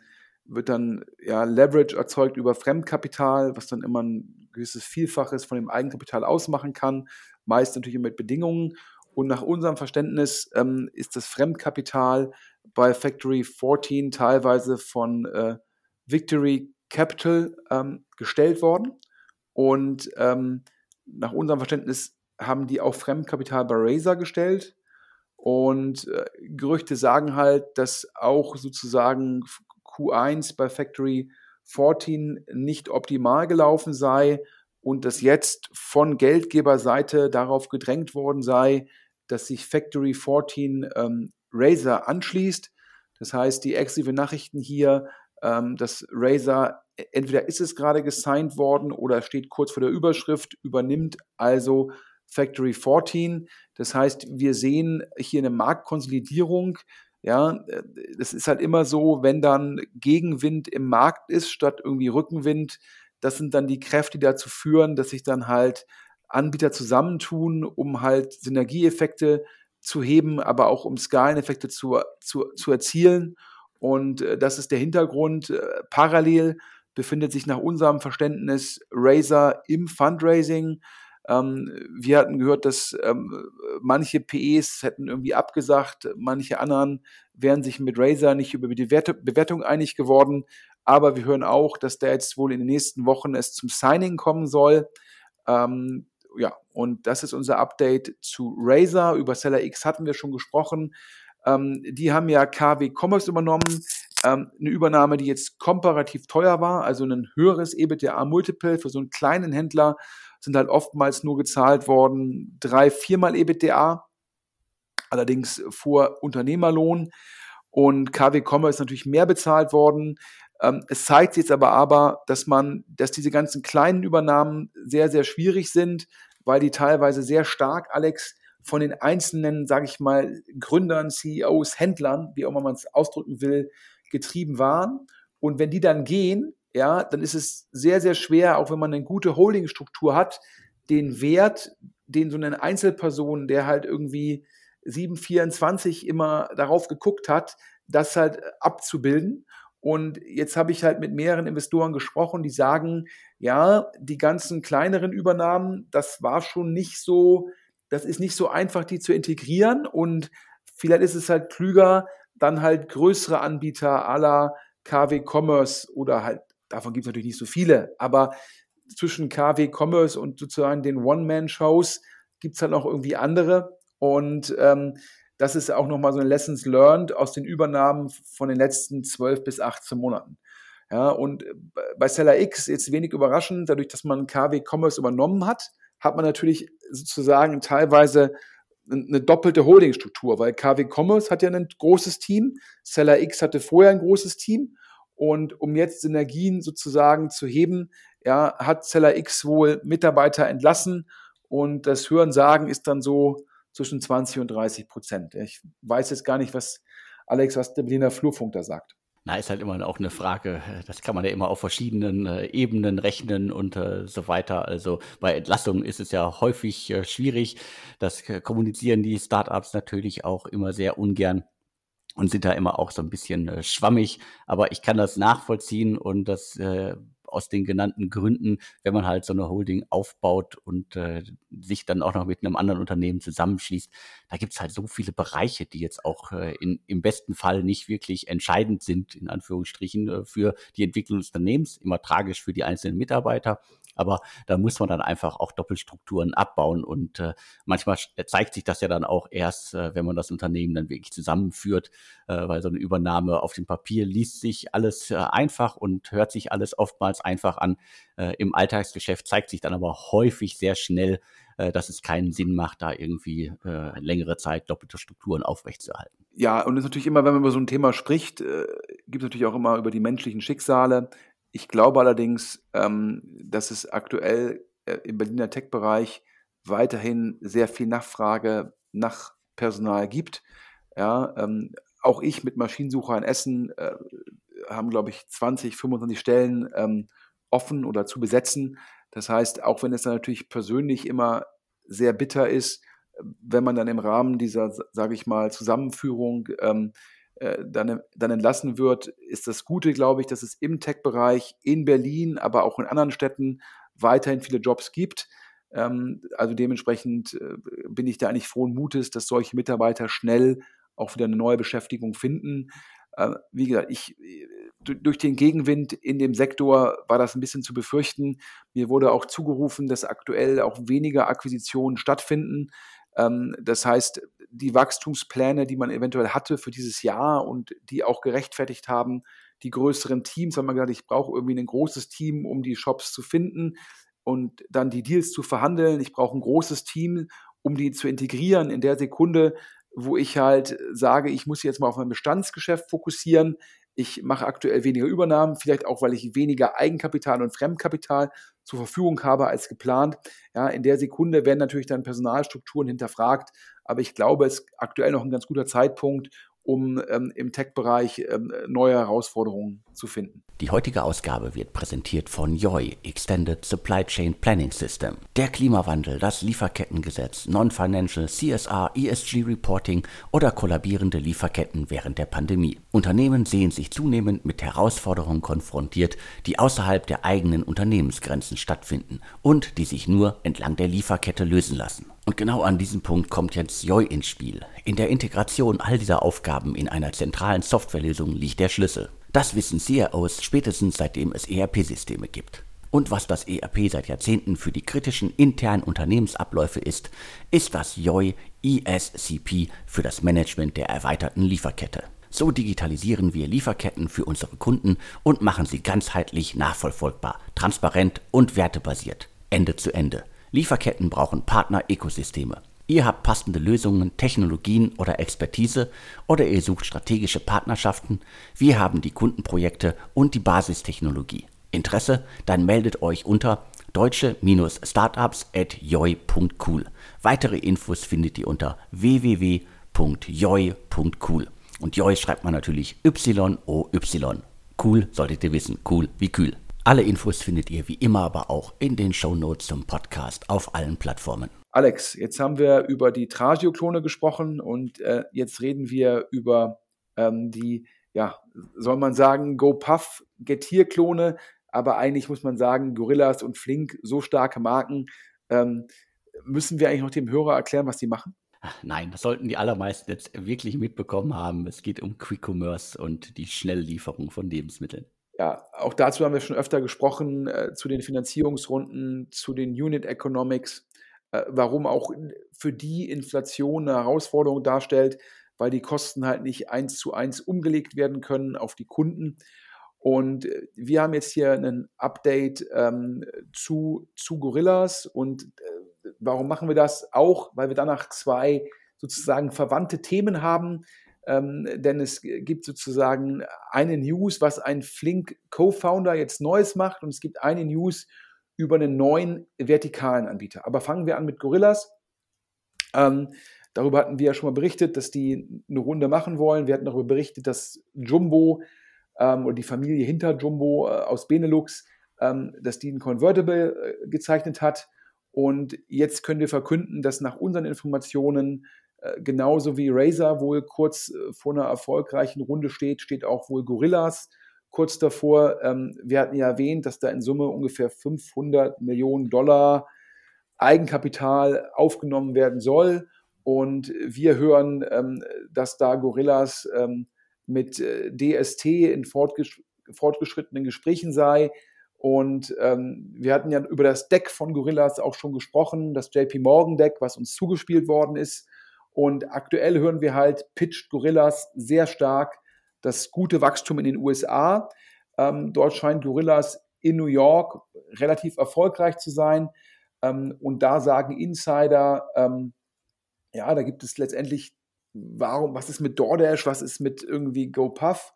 wird dann ja Leverage erzeugt über Fremdkapital, was dann immer ein gewisses Vielfaches von dem Eigenkapital ausmachen kann, meist natürlich mit Bedingungen. Und nach unserem Verständnis ähm, ist das Fremdkapital bei Factory 14 teilweise von äh, Victory Capital ähm, gestellt worden. Und ähm, nach unserem Verständnis haben die auch Fremdkapital bei Razer gestellt. Und äh, Gerüchte sagen halt, dass auch sozusagen Q1 bei Factory 14 nicht optimal gelaufen sei und dass jetzt von Geldgeberseite darauf gedrängt worden sei, dass sich Factory 14 ähm, Razer anschließt. Das heißt, die exklusive Nachrichten hier ähm, dass Razer e, entweder ist es gerade gesigned worden oder steht kurz vor der Überschrift, übernimmt also Factory 14. Das heißt, wir sehen hier eine Marktkonsolidierung. Ja, das ist halt immer so, wenn dann Gegenwind im Markt ist statt irgendwie Rückenwind, das sind dann die Kräfte, die dazu führen, dass sich dann halt Anbieter zusammentun, um halt Synergieeffekte zu heben, aber auch um Skaleneffekte zu, zu, zu erzielen. Und äh, das ist der Hintergrund. Äh, parallel befindet sich nach unserem Verständnis Razer im Fundraising. Ähm, wir hatten gehört, dass ähm, manche PEs hätten irgendwie abgesagt, manche anderen wären sich mit Razer nicht über die Bewertung einig geworden. Aber wir hören auch, dass da jetzt wohl in den nächsten Wochen es zum Signing kommen soll. Ähm, ja, und das ist unser Update zu Razer. Über Seller X hatten wir schon gesprochen. Ähm, die haben ja KW Commerce übernommen. Ähm, eine Übernahme, die jetzt komparativ teuer war, also ein höheres EBITDA-Multiple für so einen kleinen Händler sind halt oftmals nur gezahlt worden drei, viermal EBITDA, allerdings vor Unternehmerlohn. Und KW Commerce ist natürlich mehr bezahlt worden. Ähm, es zeigt sich jetzt aber aber, dass man, dass diese ganzen kleinen Übernahmen sehr, sehr schwierig sind, weil die teilweise sehr stark, Alex, von den einzelnen, sage ich mal, Gründern, CEOs, Händlern, wie auch immer man es ausdrücken will, getrieben waren. Und wenn die dann gehen, ja, dann ist es sehr, sehr schwer, auch wenn man eine gute Holdingstruktur hat, den Wert, den so eine Einzelperson, der halt irgendwie 724 immer darauf geguckt hat, das halt abzubilden. Und jetzt habe ich halt mit mehreren Investoren gesprochen, die sagen, ja, die ganzen kleineren Übernahmen, das war schon nicht so, das ist nicht so einfach, die zu integrieren. Und vielleicht ist es halt klüger, dann halt größere Anbieter aller KW Commerce oder halt, davon gibt es natürlich nicht so viele, aber zwischen KW Commerce und sozusagen den One-Man-Shows gibt es halt noch irgendwie andere. Und ähm, das ist auch nochmal so ein Lessons learned aus den Übernahmen von den letzten 12 bis 18 Monaten. Ja, und bei Seller X jetzt wenig überraschend, dadurch, dass man KW Commerce übernommen hat, hat man natürlich sozusagen teilweise eine doppelte Holdingstruktur, weil KW Commerce hat ja ein großes Team, Seller X hatte vorher ein großes Team und um jetzt Synergien sozusagen zu heben, ja, hat Seller X wohl Mitarbeiter entlassen und das Hörensagen ist dann so, zwischen 20 und 30 Prozent. Ich weiß jetzt gar nicht, was Alex, was der Berliner Flurfunk da sagt. Na, ist halt immer auch eine Frage, das kann man ja immer auf verschiedenen äh, Ebenen rechnen und äh, so weiter. Also bei Entlassungen ist es ja häufig äh, schwierig. Das äh, kommunizieren die Startups natürlich auch immer sehr ungern und sind da immer auch so ein bisschen äh, schwammig. Aber ich kann das nachvollziehen und das äh, aus den genannten Gründen, wenn man halt so eine Holding aufbaut und äh, sich dann auch noch mit einem anderen Unternehmen zusammenschließt, da gibt's halt so viele Bereiche, die jetzt auch äh, in, im besten Fall nicht wirklich entscheidend sind, in Anführungsstrichen, äh, für die Entwicklung des Unternehmens, immer tragisch für die einzelnen Mitarbeiter. Aber da muss man dann einfach auch Doppelstrukturen abbauen. Und äh, manchmal zeigt sich das ja dann auch erst, äh, wenn man das Unternehmen dann wirklich zusammenführt, äh, weil so eine Übernahme auf dem Papier liest sich alles äh, einfach und hört sich alles oftmals einfach an. Äh, Im Alltagsgeschäft zeigt sich dann aber häufig sehr schnell, äh, dass es keinen Sinn macht, da irgendwie äh, längere Zeit doppelte Strukturen aufrechtzuerhalten. Ja, und es ist natürlich immer, wenn man über so ein Thema spricht, äh, gibt es natürlich auch immer über die menschlichen Schicksale. Ich glaube allerdings, ähm, dass es aktuell äh, im Berliner Tech-Bereich weiterhin sehr viel Nachfrage nach Personal gibt. Ja, ähm, auch ich mit Maschinensucher in Essen äh, haben, glaube ich, 20, 25 Stellen ähm, offen oder zu besetzen. Das heißt, auch wenn es dann natürlich persönlich immer sehr bitter ist, wenn man dann im Rahmen dieser, sage ich mal, Zusammenführung ähm, äh, dann, dann entlassen wird, ist das Gute, glaube ich, dass es im Tech-Bereich in Berlin, aber auch in anderen Städten weiterhin viele Jobs gibt. Ähm, also dementsprechend äh, bin ich da eigentlich frohen Mutes, dass solche Mitarbeiter schnell auch wieder eine neue Beschäftigung finden. Äh, wie gesagt, ich, durch den Gegenwind in dem Sektor war das ein bisschen zu befürchten. Mir wurde auch zugerufen, dass aktuell auch weniger Akquisitionen stattfinden. Ähm, das heißt, die Wachstumspläne, die man eventuell hatte für dieses Jahr und die auch gerechtfertigt haben, die größeren Teams, haben wir gesagt, ich brauche irgendwie ein großes Team, um die Shops zu finden und dann die Deals zu verhandeln. Ich brauche ein großes Team, um die zu integrieren in der Sekunde, wo ich halt sage, ich muss jetzt mal auf mein Bestandsgeschäft fokussieren. Ich mache aktuell weniger Übernahmen, vielleicht auch, weil ich weniger Eigenkapital und Fremdkapital zur Verfügung habe als geplant. Ja, in der Sekunde werden natürlich dann Personalstrukturen hinterfragt, aber ich glaube, es ist aktuell noch ein ganz guter Zeitpunkt, um ähm, im Tech-Bereich ähm, neue Herausforderungen zu finden. Die heutige Ausgabe wird präsentiert von YOI, Extended Supply Chain Planning System. Der Klimawandel, das Lieferkettengesetz, Non-Financial, CSR, ESG Reporting oder kollabierende Lieferketten während der Pandemie. Unternehmen sehen sich zunehmend mit Herausforderungen konfrontiert, die außerhalb der eigenen Unternehmensgrenzen stattfinden und die sich nur entlang der Lieferkette lösen lassen. Und genau an diesem Punkt kommt jetzt YOI ins Spiel. In der Integration all dieser Aufgaben in einer zentralen Softwarelösung liegt der Schlüssel. Das wissen CIOs spätestens seitdem es ERP-Systeme gibt. Und was das ERP seit Jahrzehnten für die kritischen internen Unternehmensabläufe ist, ist das YOI ESCP für das Management der erweiterten Lieferkette. So digitalisieren wir Lieferketten für unsere Kunden und machen sie ganzheitlich nachvollziehbar, transparent und wertebasiert, Ende zu Ende. Lieferketten brauchen Partner-Ökosysteme. Ihr habt passende Lösungen, Technologien oder Expertise oder ihr sucht strategische Partnerschaften. Wir haben die Kundenprojekte und die Basistechnologie. Interesse? Dann meldet euch unter deutsche-startups at joy.cool. Weitere Infos findet ihr unter www.joy.cool. Und Joy schreibt man natürlich Y-O-Y. Cool solltet ihr wissen. Cool wie kühl. Alle Infos findet ihr wie immer aber auch in den Show Notes zum Podcast auf allen Plattformen. Alex, jetzt haben wir über die Tragio-Klone gesprochen und äh, jetzt reden wir über ähm, die, ja, soll man sagen, GoPuff, Getir-Klone, aber eigentlich muss man sagen, Gorillas und Flink, so starke Marken. Ähm, müssen wir eigentlich noch dem Hörer erklären, was die machen? Nein, das sollten die allermeisten jetzt wirklich mitbekommen haben. Es geht um Quick Commerce und die Schnelllieferung von Lebensmitteln. Ja, auch dazu haben wir schon öfter gesprochen, äh, zu den Finanzierungsrunden, zu den Unit Economics. Äh, warum auch für die Inflation eine Herausforderung darstellt, weil die Kosten halt nicht eins zu eins umgelegt werden können auf die Kunden. Und äh, wir haben jetzt hier ein Update ähm, zu, zu Gorillas. Und äh, warum machen wir das? Auch, weil wir danach zwei sozusagen verwandte Themen haben. Ähm, denn es gibt sozusagen eine News, was ein Flink Co-Founder jetzt Neues macht. Und es gibt eine News über einen neuen vertikalen Anbieter. Aber fangen wir an mit Gorillas. Ähm, darüber hatten wir ja schon mal berichtet, dass die eine Runde machen wollen. Wir hatten darüber berichtet, dass Jumbo ähm, oder die Familie hinter Jumbo äh, aus Benelux, ähm, dass die ein Convertible äh, gezeichnet hat. Und jetzt können wir verkünden, dass nach unseren Informationen genauso wie Razer wohl kurz äh, vor einer erfolgreichen Runde steht, steht auch wohl Gorillas kurz davor. Ähm, wir hatten ja erwähnt, dass da in Summe ungefähr 500 Millionen Dollar Eigenkapital aufgenommen werden soll. Und wir hören, ähm, dass da Gorillas ähm, mit äh, DST in fortgesch fortgeschrittenen Gesprächen sei. Und ähm, wir hatten ja über das Deck von Gorillas auch schon gesprochen, das JP Morgan Deck, was uns zugespielt worden ist. Und aktuell hören wir halt, pitcht Gorillas sehr stark das gute Wachstum in den USA. Ähm, dort scheint Gorillas in New York relativ erfolgreich zu sein. Ähm, und da sagen Insider, ähm, ja, da gibt es letztendlich, warum, was ist mit DoorDash, was ist mit irgendwie GoPuff?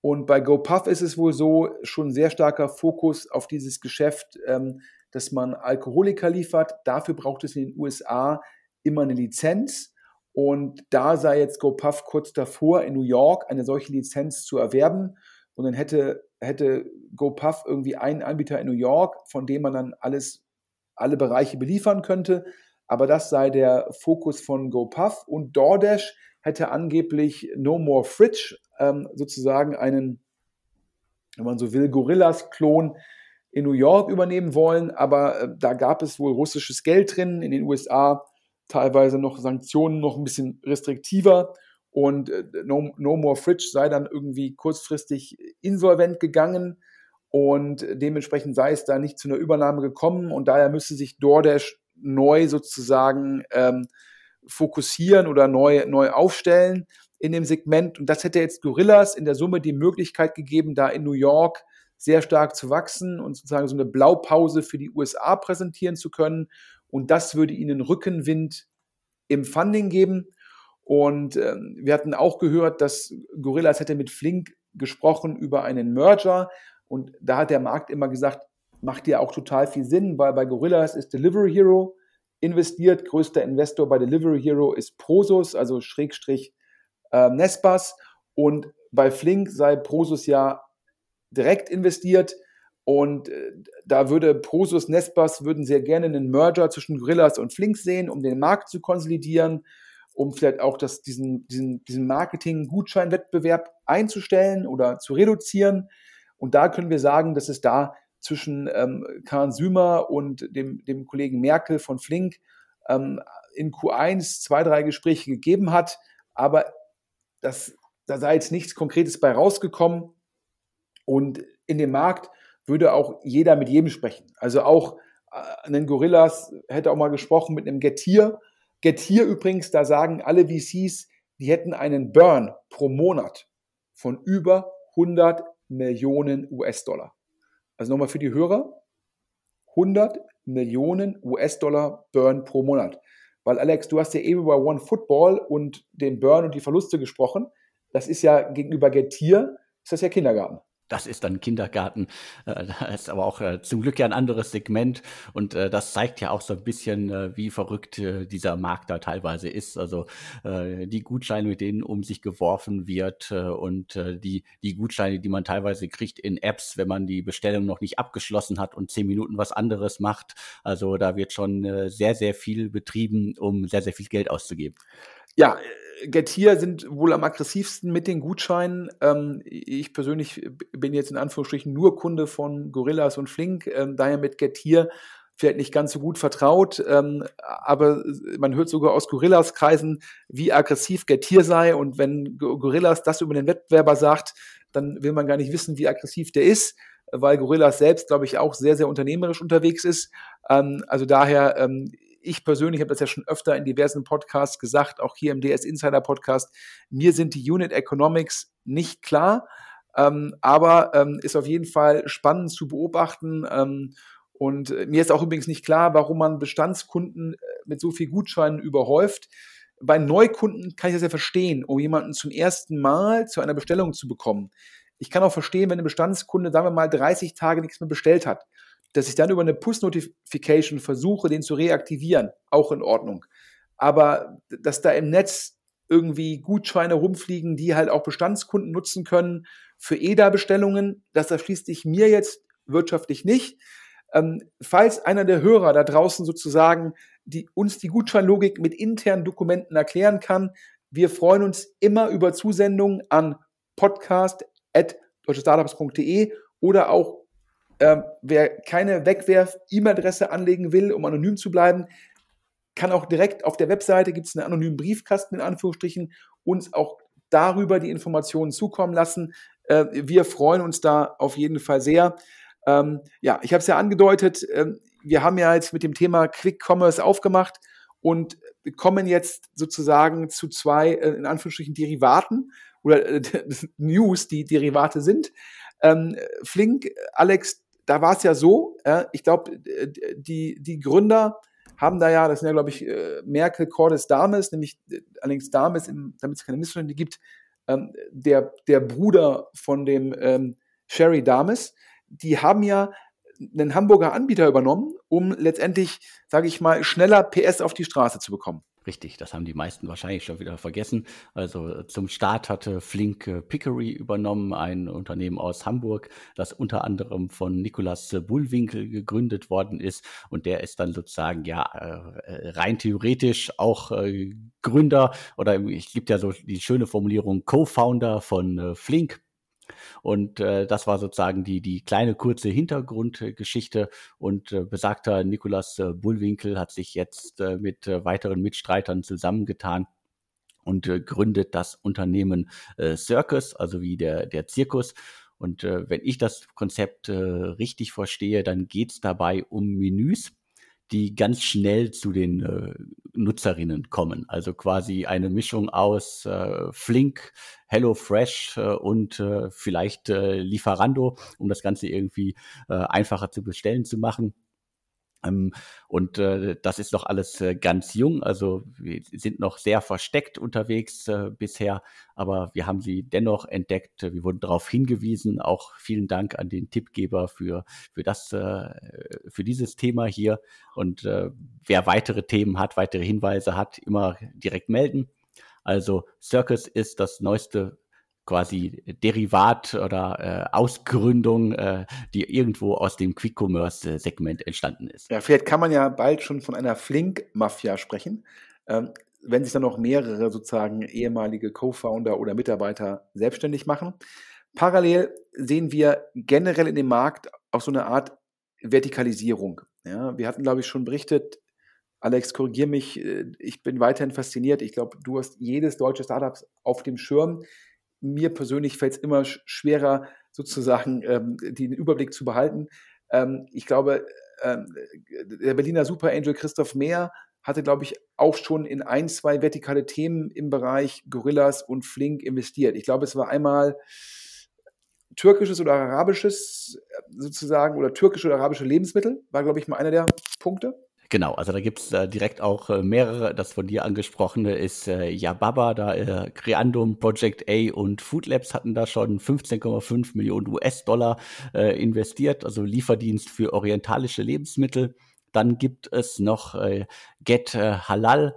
Und bei GoPuff ist es wohl so, schon sehr starker Fokus auf dieses Geschäft, ähm, dass man Alkoholiker liefert. Dafür braucht es in den USA immer eine Lizenz. Und da sei jetzt GoPuff kurz davor, in New York eine solche Lizenz zu erwerben. Und dann hätte, hätte GoPuff irgendwie einen Anbieter in New York, von dem man dann alles, alle Bereiche beliefern könnte. Aber das sei der Fokus von GoPuff. Und DoorDash hätte angeblich No More Fridge ähm, sozusagen einen, wenn man so will, Gorillas-Klon in New York übernehmen wollen. Aber äh, da gab es wohl russisches Geld drin. In den USA teilweise noch Sanktionen noch ein bisschen restriktiver und äh, no, no More Fridge sei dann irgendwie kurzfristig insolvent gegangen und dementsprechend sei es da nicht zu einer Übernahme gekommen und daher müsste sich DoorDash neu sozusagen ähm, fokussieren oder neu, neu aufstellen in dem Segment und das hätte jetzt Gorillas in der Summe die Möglichkeit gegeben, da in New York sehr stark zu wachsen und sozusagen so eine Blaupause für die USA präsentieren zu können und das würde ihnen Rückenwind im Funding geben. Und ähm, wir hatten auch gehört, dass Gorillas hätte mit Flink gesprochen über einen Merger. Und da hat der Markt immer gesagt, macht ja auch total viel Sinn, weil bei Gorillas ist Delivery Hero investiert, größter Investor bei Delivery Hero ist Prosus, also Schrägstrich äh, Nespas. Und bei Flink sei Prosus ja direkt investiert und äh, da würde Prosus, Nespas würden sehr gerne einen Merger zwischen Gorillas und Flink sehen, um den Markt zu konsolidieren um vielleicht auch das, diesen, diesen, diesen Marketing-Gutscheinwettbewerb einzustellen oder zu reduzieren. Und da können wir sagen, dass es da zwischen ähm, Karl Sümer und dem, dem Kollegen Merkel von Flink ähm, in Q1 zwei, drei Gespräche gegeben hat, aber das, da sei jetzt nichts Konkretes bei rausgekommen. Und in dem Markt würde auch jeder mit jedem sprechen. Also auch äh, ein Gorillas hätte auch mal gesprochen mit einem Getir, Getir übrigens, da sagen alle VCs, die hätten einen Burn pro Monat von über 100 Millionen US-Dollar. Also nochmal für die Hörer, 100 Millionen US-Dollar Burn pro Monat. Weil Alex, du hast ja eben über One Football und den Burn und die Verluste gesprochen. Das ist ja gegenüber Getir, ist das ja Kindergarten das ist dann Kindergarten. Äh, das ist aber auch äh, zum Glück ja ein anderes Segment. Und äh, das zeigt ja auch so ein bisschen, wie verrückt dieser Markt da teilweise ist. Also die Gutscheine, mit denen um sich geworfen wird und die, die Gutscheine, die man teilweise kriegt in Apps, wenn man die Bestellung noch nicht abgeschlossen hat und zehn Minuten was anderes macht. Also da wird schon sehr, sehr viel betrieben, um sehr, sehr viel Geld auszugeben. Ja, Getir sind wohl am aggressivsten mit den Gutscheinen. Ähm, ich persönlich bin jetzt in Anführungsstrichen nur Kunde von Gorillas und Flink, ähm, daher mit Getir vielleicht nicht ganz so gut vertraut, ähm, aber man hört sogar aus Gorillas-Kreisen, wie aggressiv Getir sei und wenn Gorillas das über den Wettbewerber sagt, dann will man gar nicht wissen, wie aggressiv der ist, weil Gorillas selbst, glaube ich, auch sehr, sehr unternehmerisch unterwegs ist. Ähm, also daher ähm, ich persönlich habe das ja schon öfter in diversen Podcasts gesagt, auch hier im DS Insider Podcast, mir sind die Unit Economics nicht klar, ähm, aber ähm, ist auf jeden Fall spannend zu beobachten. Ähm, und äh, mir ist auch übrigens nicht klar, warum man Bestandskunden äh, mit so viel Gutscheinen überhäuft. Bei Neukunden kann ich das ja verstehen, um jemanden zum ersten Mal zu einer Bestellung zu bekommen. Ich kann auch verstehen, wenn ein Bestandskunde, sagen wir mal, 30 Tage nichts mehr bestellt hat dass ich dann über eine Push-Notification versuche, den zu reaktivieren, auch in Ordnung. Aber dass da im Netz irgendwie Gutscheine rumfliegen, die halt auch Bestandskunden nutzen können für EDA-Bestellungen, das erschließt sich mir jetzt wirtschaftlich nicht. Ähm, falls einer der Hörer da draußen sozusagen die, uns die Gutscheinlogik mit internen Dokumenten erklären kann, wir freuen uns immer über Zusendungen an podcast.deutschestartups.de oder auch ähm, wer keine Wegwerf-E-Mail-Adresse anlegen will, um anonym zu bleiben, kann auch direkt auf der Webseite, gibt es einen anonymen Briefkasten in Anführungsstrichen, uns auch darüber die Informationen zukommen lassen. Äh, wir freuen uns da auf jeden Fall sehr. Ähm, ja, ich habe es ja angedeutet, äh, wir haben ja jetzt mit dem Thema Quick Commerce aufgemacht und kommen jetzt sozusagen zu zwei, äh, in Anführungsstrichen, Derivaten oder äh, News, die Derivate sind. Ähm, Flink, Alex, da war es ja so, äh, ich glaube, die, die Gründer haben da ja, das sind ja, glaube ich, äh, Merkel, Cordes, Dames, nämlich allerdings Dames, damit es keine Missverständnisse gibt, ähm, der, der Bruder von dem ähm, Sherry Dames, die haben ja einen Hamburger Anbieter übernommen, um letztendlich, sage ich mal, schneller PS auf die Straße zu bekommen. Richtig, das haben die meisten wahrscheinlich schon wieder vergessen. Also zum Start hatte Flink Pickery übernommen, ein Unternehmen aus Hamburg, das unter anderem von Nicolas Bullwinkel gegründet worden ist. Und der ist dann sozusagen ja äh, rein theoretisch auch äh, Gründer oder es gibt ja so die schöne Formulierung Co-Founder von äh, Flink. Und äh, das war sozusagen die, die kleine kurze Hintergrundgeschichte. Und äh, besagter Nikolaus äh, Bullwinkel hat sich jetzt äh, mit äh, weiteren Mitstreitern zusammengetan und äh, gründet das Unternehmen äh, Circus, also wie der, der Zirkus. Und äh, wenn ich das Konzept äh, richtig verstehe, dann geht es dabei um Menüs die ganz schnell zu den äh, Nutzerinnen kommen. Also quasi eine Mischung aus äh, Flink, HelloFresh äh, und äh, vielleicht äh, Lieferando, um das Ganze irgendwie äh, einfacher zu bestellen zu machen. Ähm, und äh, das ist noch alles äh, ganz jung, also wir sind noch sehr versteckt unterwegs äh, bisher, aber wir haben sie dennoch entdeckt. Wir wurden darauf hingewiesen. Auch vielen Dank an den Tippgeber für, für, das, äh, für dieses Thema hier. Und äh, wer weitere Themen hat, weitere Hinweise hat, immer direkt melden. Also Circus ist das neueste quasi Derivat oder äh, Ausgründung, äh, die irgendwo aus dem Quick-Commerce-Segment entstanden ist. Ja, vielleicht kann man ja bald schon von einer Flink-Mafia sprechen, ähm, wenn sich dann noch mehrere sozusagen ehemalige Co-Founder oder Mitarbeiter selbstständig machen. Parallel sehen wir generell in dem Markt auch so eine Art Vertikalisierung. Ja, wir hatten, glaube ich, schon berichtet, Alex, korrigier mich, äh, ich bin weiterhin fasziniert. Ich glaube, du hast jedes deutsche Startup auf dem Schirm mir persönlich fällt es immer schwerer, sozusagen ähm, den Überblick zu behalten. Ähm, ich glaube, ähm, der Berliner Super Angel Christoph Mehr hatte, glaube ich, auch schon in ein, zwei vertikale Themen im Bereich Gorillas und Flink investiert. Ich glaube, es war einmal türkisches oder arabisches sozusagen oder türkische oder arabische Lebensmittel, war, glaube ich, mal einer der Punkte. Genau, also da gibt's äh, direkt auch äh, mehrere. Das von dir angesprochene ist äh, Yababa, da äh, Creandum, Project A und Food Labs hatten da schon 15,5 Millionen US-Dollar äh, investiert, also Lieferdienst für orientalische Lebensmittel. Dann gibt es noch äh, Get äh, Halal,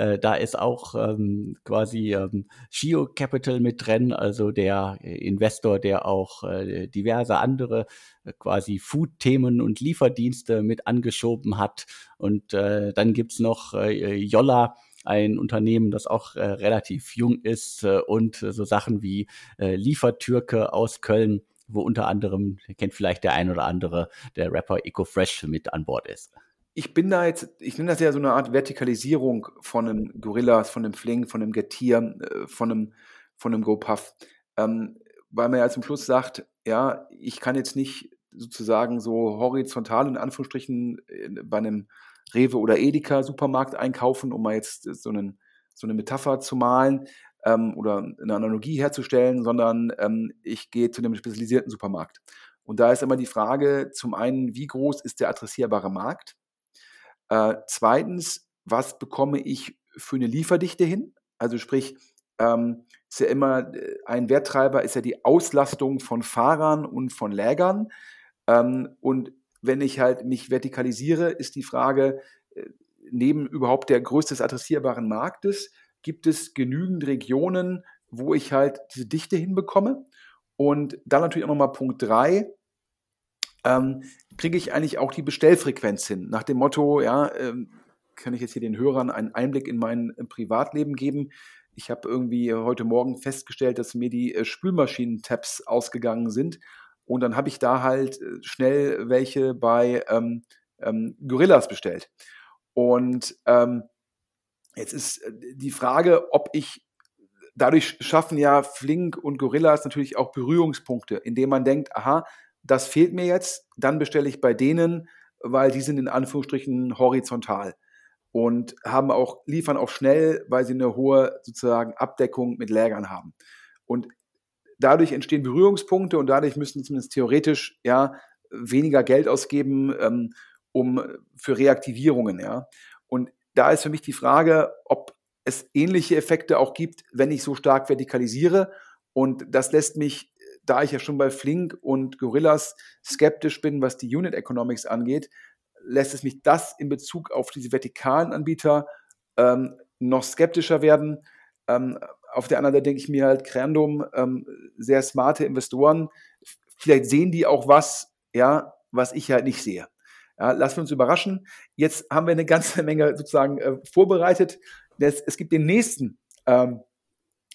äh, da ist auch ähm, quasi ähm, Shio Capital mit drin, also der äh, Investor, der auch äh, diverse andere äh, quasi Food-Themen und Lieferdienste mit angeschoben hat. Und äh, dann gibt's noch äh, Jolla, ein Unternehmen, das auch äh, relativ jung ist äh, und so Sachen wie äh, Liefertürke aus Köln, wo unter anderem, kennt vielleicht der ein oder andere, der Rapper EcoFresh mit an Bord ist ich bin da jetzt, ich nenne das ja so eine Art Vertikalisierung von einem Gorillas, von einem Fling, von einem Getir, äh, von einem, von einem GoPuff. Ähm, weil man ja zum Schluss sagt, ja, ich kann jetzt nicht sozusagen so horizontal in Anführungsstrichen äh, bei einem Rewe oder Edeka Supermarkt einkaufen, um mal jetzt so, einen, so eine Metapher zu malen ähm, oder eine Analogie herzustellen, sondern ähm, ich gehe zu einem spezialisierten Supermarkt. Und da ist immer die Frage, zum einen, wie groß ist der adressierbare Markt? Äh, zweitens, was bekomme ich für eine Lieferdichte hin? Also sprich, ähm, ist ja immer äh, ein Werttreiber, ist ja die Auslastung von Fahrern und von Lägern. Ähm, und wenn ich halt mich vertikalisiere, ist die Frage, äh, neben überhaupt der Größe des adressierbaren Marktes, gibt es genügend Regionen, wo ich halt diese Dichte hinbekomme? Und dann natürlich auch nochmal Punkt drei ähm, kriege ich eigentlich auch die Bestellfrequenz hin. Nach dem Motto, ja, ähm, kann ich jetzt hier den Hörern einen Einblick in mein äh, Privatleben geben. Ich habe irgendwie heute Morgen festgestellt, dass mir die äh, Spülmaschinen-Tabs ausgegangen sind. Und dann habe ich da halt äh, schnell welche bei ähm, ähm, Gorillas bestellt. Und ähm, jetzt ist äh, die Frage, ob ich dadurch schaffen ja Flink und Gorillas natürlich auch Berührungspunkte, indem man denkt, aha, das fehlt mir jetzt, dann bestelle ich bei denen, weil die sind in Anführungsstrichen horizontal und haben auch, liefern auch schnell, weil sie eine hohe sozusagen Abdeckung mit Lägern haben. Und dadurch entstehen Berührungspunkte und dadurch müssen zumindest theoretisch ja weniger Geld ausgeben, ähm, um für Reaktivierungen, ja. Und da ist für mich die Frage, ob es ähnliche Effekte auch gibt, wenn ich so stark vertikalisiere. Und das lässt mich da ich ja schon bei Flink und Gorillas skeptisch bin, was die Unit Economics angeht, lässt es mich das in Bezug auf diese vertikalen Anbieter ähm, noch skeptischer werden. Ähm, auf der anderen Seite denke ich mir halt, Crandom, ähm, sehr smarte Investoren, vielleicht sehen die auch was, ja, was ich halt nicht sehe. Ja, lassen wir uns überraschen. Jetzt haben wir eine ganze Menge sozusagen äh, vorbereitet. Es, es, gibt den nächsten ähm,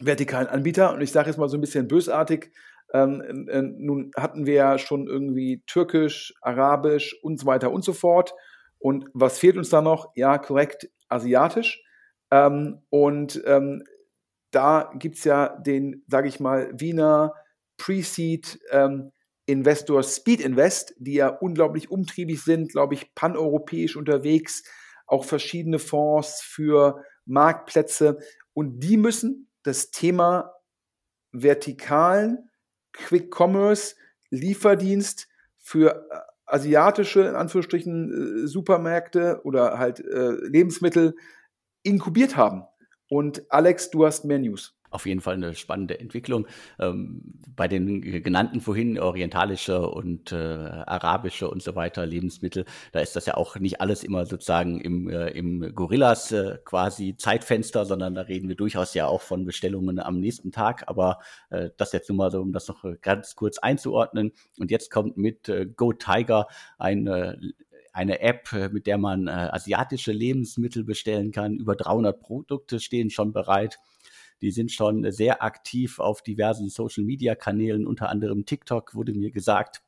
vertikalen Anbieter und ich sage jetzt mal so ein bisschen bösartig, ähm, äh, nun hatten wir ja schon irgendwie Türkisch, Arabisch und so weiter und so fort. Und was fehlt uns da noch? Ja, korrekt, Asiatisch. Ähm, und ähm, da gibt es ja den, sage ich mal, Wiener Pre-Seed ähm, Investor Speed Invest, die ja unglaublich umtriebig sind, glaube ich, paneuropäisch unterwegs, auch verschiedene Fonds für Marktplätze. Und die müssen das Thema Vertikalen Quick Commerce, Lieferdienst für äh, asiatische, in Anführungsstrichen, äh, Supermärkte oder halt äh, Lebensmittel inkubiert haben. Und Alex, du hast mehr News auf jeden Fall eine spannende Entwicklung. Ähm, bei den genannten vorhin orientalische und äh, arabische und so weiter Lebensmittel, da ist das ja auch nicht alles immer sozusagen im, äh, im Gorillas äh, quasi Zeitfenster, sondern da reden wir durchaus ja auch von Bestellungen am nächsten Tag. Aber äh, das jetzt nur mal so, um das noch ganz kurz einzuordnen. Und jetzt kommt mit äh, Go Tiger ein eine App, äh, mit der man äh, asiatische Lebensmittel bestellen kann. Über 300 Produkte stehen schon bereit. Die sind schon sehr aktiv auf diversen Social-Media-Kanälen, unter anderem TikTok, wurde mir gesagt.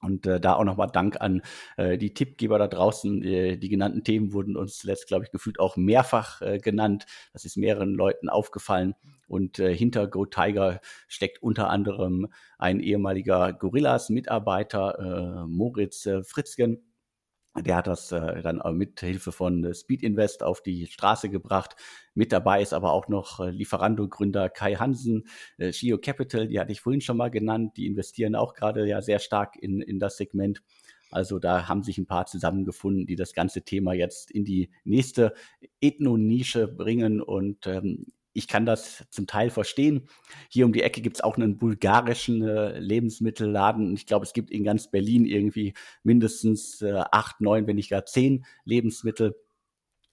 Und äh, da auch nochmal Dank an äh, die Tippgeber da draußen. Äh, die genannten Themen wurden uns letzt, glaube ich, gefühlt auch mehrfach äh, genannt. Das ist mehreren Leuten aufgefallen. Und äh, hinter Go Tiger steckt unter anderem ein ehemaliger Gorillas-Mitarbeiter, äh, Moritz äh, Fritzgen der hat das äh, dann mit Hilfe von äh, Speed Invest auf die Straße gebracht. Mit dabei ist aber auch noch äh, Lieferando-Gründer Kai Hansen, äh, Shio Capital, die hatte ich vorhin schon mal genannt. Die investieren auch gerade ja sehr stark in, in das Segment. Also da haben sich ein paar zusammengefunden, die das ganze Thema jetzt in die nächste Ethno-Nische bringen. Und ähm, ich kann das zum Teil verstehen. Hier um die Ecke gibt es auch einen bulgarischen äh, Lebensmittelladen. Ich glaube, es gibt in ganz Berlin irgendwie mindestens äh, acht, neun, wenn nicht gar zehn Lebensmittel.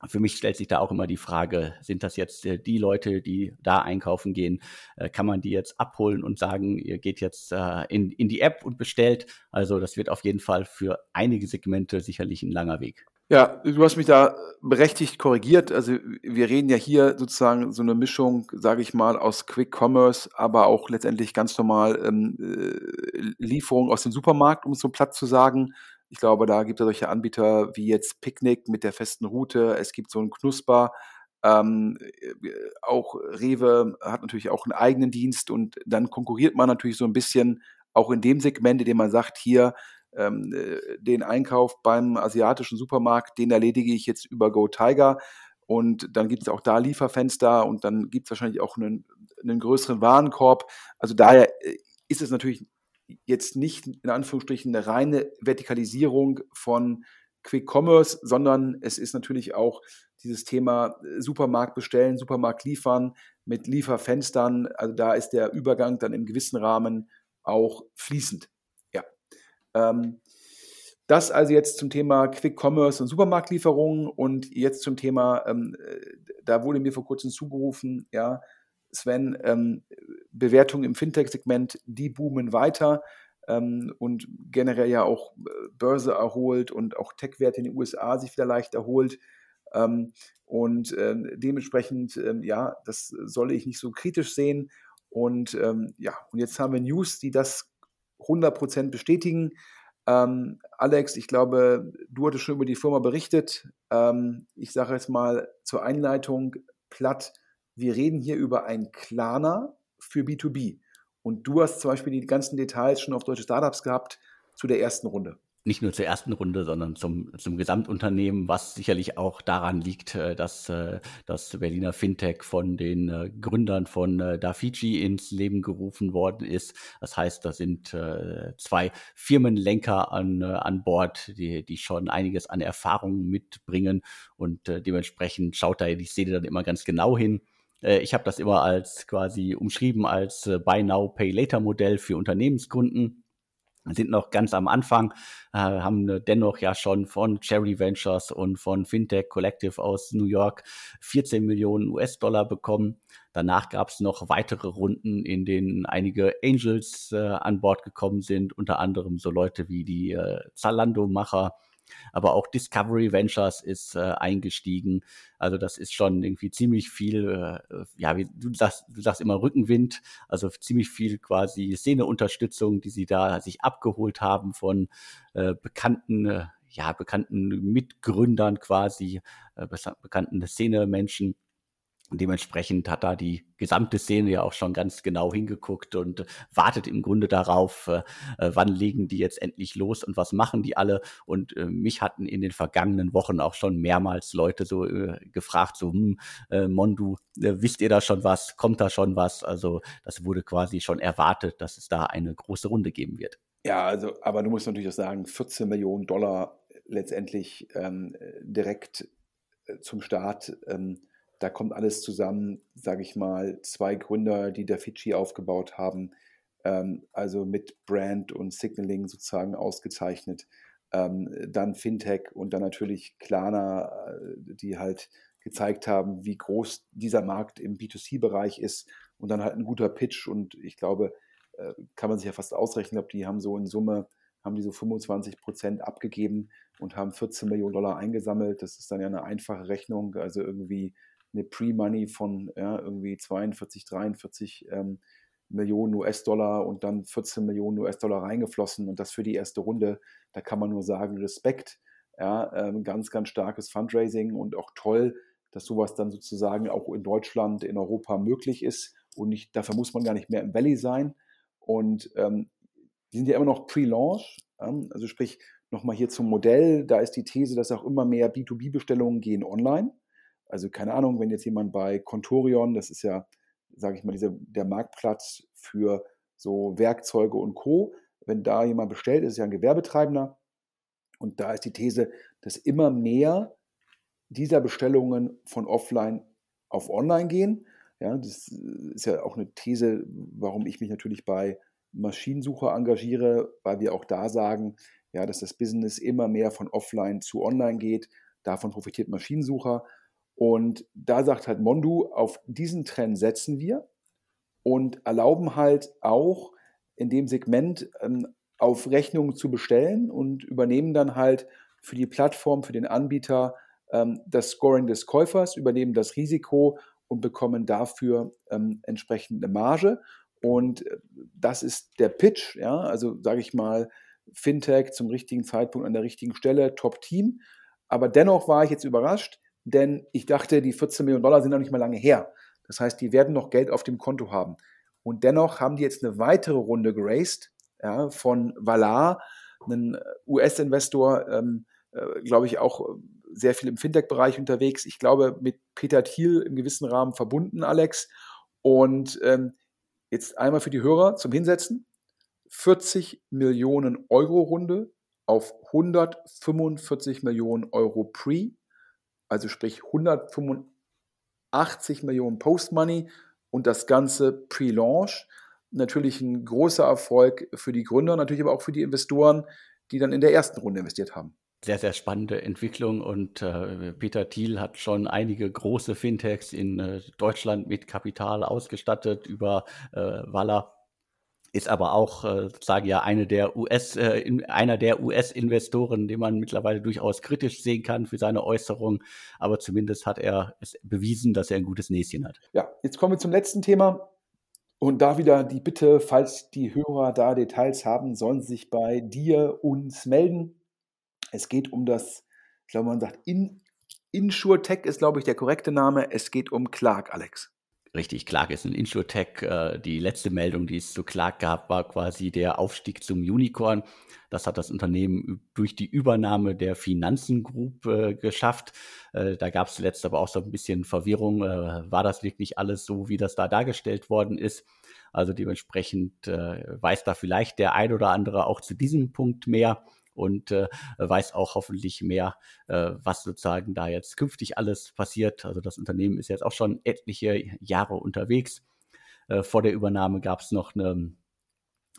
Für mich stellt sich da auch immer die Frage, sind das jetzt äh, die Leute, die da einkaufen gehen? Äh, kann man die jetzt abholen und sagen, ihr geht jetzt äh, in, in die App und bestellt? Also das wird auf jeden Fall für einige Segmente sicherlich ein langer Weg. Ja, du hast mich da berechtigt korrigiert. Also wir reden ja hier sozusagen so eine Mischung, sage ich mal, aus Quick Commerce, aber auch letztendlich ganz normal ähm, äh, Lieferung aus dem Supermarkt, um es so platt zu sagen. Ich glaube, da gibt es solche Anbieter wie jetzt Picknick mit der festen Route. Es gibt so einen Knusper. Ähm, äh, auch Rewe hat natürlich auch einen eigenen Dienst und dann konkurriert man natürlich so ein bisschen auch in dem Segment, in dem man sagt, hier ähm, äh, den Einkauf beim asiatischen Supermarkt, den erledige ich jetzt über Go Tiger. Und dann gibt es auch da Lieferfenster und dann gibt es wahrscheinlich auch einen, einen größeren Warenkorb. Also daher äh, ist es natürlich jetzt nicht in Anführungsstrichen eine reine Vertikalisierung von Quick Commerce, sondern es ist natürlich auch dieses Thema äh, Supermarkt bestellen, Supermarkt liefern mit Lieferfenstern. Also da ist der Übergang dann im gewissen Rahmen auch fließend. Ähm, das also jetzt zum Thema Quick Commerce und Supermarktlieferungen und jetzt zum Thema, ähm, äh, da wurde mir vor kurzem zugerufen, ja, Sven, ähm, Bewertungen im Fintech-Segment, die boomen weiter ähm, und generell ja auch äh, Börse erholt und auch Tech-Werte in den USA sich wieder leicht erholt. Ähm, und äh, dementsprechend, ähm, ja, das solle ich nicht so kritisch sehen. Und ähm, ja, und jetzt haben wir News, die das 100% bestätigen. Ähm, Alex, ich glaube, du hattest schon über die Firma berichtet. Ähm, ich sage jetzt mal zur Einleitung platt, wir reden hier über ein Klarna für B2B. Und du hast zum Beispiel die ganzen Details schon auf deutsche Startups gehabt zu der ersten Runde nicht nur zur ersten Runde, sondern zum, zum Gesamtunternehmen, was sicherlich auch daran liegt, äh, dass äh, das Berliner Fintech von den äh, Gründern von Dafici ins Leben gerufen worden ist. Das heißt, da sind zwei Firmenlenker an, an Bord, die, die schon einiges an Erfahrung mitbringen und dementsprechend schaut da die Szene dann immer ganz genau hin. Ich habe das immer als quasi umschrieben als Buy Now, Pay Later Modell für Unternehmenskunden sind noch ganz am Anfang, äh, haben dennoch ja schon von Cherry Ventures und von Fintech Collective aus New York 14 Millionen US-Dollar bekommen. Danach gab es noch weitere Runden, in denen einige Angels äh, an Bord gekommen sind, unter anderem so Leute wie die äh, Zalando-Macher aber auch Discovery Ventures ist äh, eingestiegen. Also das ist schon irgendwie ziemlich viel, äh, ja, wie du sagst, du sagst immer Rückenwind, also ziemlich viel quasi Szeneunterstützung, die sie da sich abgeholt haben von äh, bekannten, äh, ja, bekannten Mitgründern quasi, äh, bekannten Szenemenschen. Dementsprechend hat da die gesamte Szene ja auch schon ganz genau hingeguckt und wartet im Grunde darauf, äh, äh, wann legen die jetzt endlich los und was machen die alle. Und äh, mich hatten in den vergangenen Wochen auch schon mehrmals Leute so äh, gefragt, so, hm, äh, Mondu, äh, wisst ihr da schon was? Kommt da schon was? Also das wurde quasi schon erwartet, dass es da eine große Runde geben wird. Ja, also, aber du musst natürlich auch sagen, 14 Millionen Dollar letztendlich ähm, direkt zum Start. Ähm, da kommt alles zusammen, sage ich mal, zwei Gründer, die da Fidschi aufgebaut haben, ähm, also mit Brand und Signaling sozusagen ausgezeichnet. Ähm, dann Fintech und dann natürlich Klarna, äh, die halt gezeigt haben, wie groß dieser Markt im B2C-Bereich ist und dann halt ein guter Pitch und ich glaube, äh, kann man sich ja fast ausrechnen, ob die haben so in Summe, haben die so 25 Prozent abgegeben und haben 14 Millionen Dollar eingesammelt. Das ist dann ja eine einfache Rechnung, also irgendwie eine Pre-Money von ja, irgendwie 42, 43 ähm, Millionen US-Dollar und dann 14 Millionen US-Dollar reingeflossen und das für die erste Runde. Da kann man nur sagen, Respekt. Ja, ähm, ganz, ganz starkes Fundraising und auch toll, dass sowas dann sozusagen auch in Deutschland, in Europa möglich ist und nicht, dafür muss man gar nicht mehr im Valley sein. Und ähm, die sind ja immer noch Pre-Launch, ähm, also sprich nochmal hier zum Modell, da ist die These, dass auch immer mehr B2B-Bestellungen gehen online. Also keine Ahnung, wenn jetzt jemand bei Contorion, das ist ja, sage ich mal, dieser, der Marktplatz für so Werkzeuge und Co., wenn da jemand bestellt, ist ja ein Gewerbetreibender. Und da ist die These, dass immer mehr dieser Bestellungen von offline auf online gehen. Ja, das ist ja auch eine These, warum ich mich natürlich bei Maschinensucher engagiere, weil wir auch da sagen, ja, dass das Business immer mehr von offline zu online geht. Davon profitiert Maschinensucher. Und da sagt halt Mondu, auf diesen Trend setzen wir und erlauben halt auch in dem Segment ähm, auf Rechnungen zu bestellen und übernehmen dann halt für die Plattform, für den Anbieter ähm, das Scoring des Käufers, übernehmen das Risiko und bekommen dafür ähm, entsprechend Marge. Und äh, das ist der Pitch, ja, also sage ich mal, Fintech zum richtigen Zeitpunkt an der richtigen Stelle, Top-Team. Aber dennoch war ich jetzt überrascht, denn ich dachte, die 14 Millionen Dollar sind noch nicht mal lange her. Das heißt, die werden noch Geld auf dem Konto haben. Und dennoch haben die jetzt eine weitere Runde geraced ja, von Valar, einem US-Investor, ähm, äh, glaube ich, auch sehr viel im Fintech-Bereich unterwegs. Ich glaube, mit Peter Thiel im gewissen Rahmen verbunden, Alex. Und ähm, jetzt einmal für die Hörer zum Hinsetzen. 40 Millionen Euro Runde auf 145 Millionen Euro Pre also sprich 185 Millionen Post-Money und das Ganze pre-launch. Natürlich ein großer Erfolg für die Gründer, natürlich aber auch für die Investoren, die dann in der ersten Runde investiert haben sehr, sehr spannende Entwicklung und äh, Peter Thiel hat schon einige große Fintechs in äh, Deutschland mit Kapital ausgestattet über äh, Walla ist aber auch äh, sozusagen ja eine der US, äh, in, einer der US-Investoren, den man mittlerweile durchaus kritisch sehen kann für seine Äußerung. Aber zumindest hat er es bewiesen, dass er ein gutes Näschen hat. Ja, jetzt kommen wir zum letzten Thema. Und da wieder die Bitte, falls die Hörer da Details haben, sollen sie sich bei dir uns melden. Es geht um das, ich glaube, man sagt, In InsurTech ist, glaube ich, der korrekte Name. Es geht um Clark, Alex. Richtig, Clark ist ein Insurtech. Äh, die letzte Meldung, die es zu Clark gab, war quasi der Aufstieg zum Unicorn. Das hat das Unternehmen durch die Übernahme der Finanzen Group äh, geschafft. Äh, da gab es zuletzt aber auch so ein bisschen Verwirrung. Äh, war das wirklich alles so, wie das da dargestellt worden ist? Also dementsprechend weiß da vielleicht der ein oder andere auch zu diesem Punkt mehr und äh, weiß auch hoffentlich mehr, äh, was sozusagen da jetzt künftig alles passiert. Also das Unternehmen ist jetzt auch schon etliche Jahre unterwegs. Äh, vor der Übernahme gab es noch eine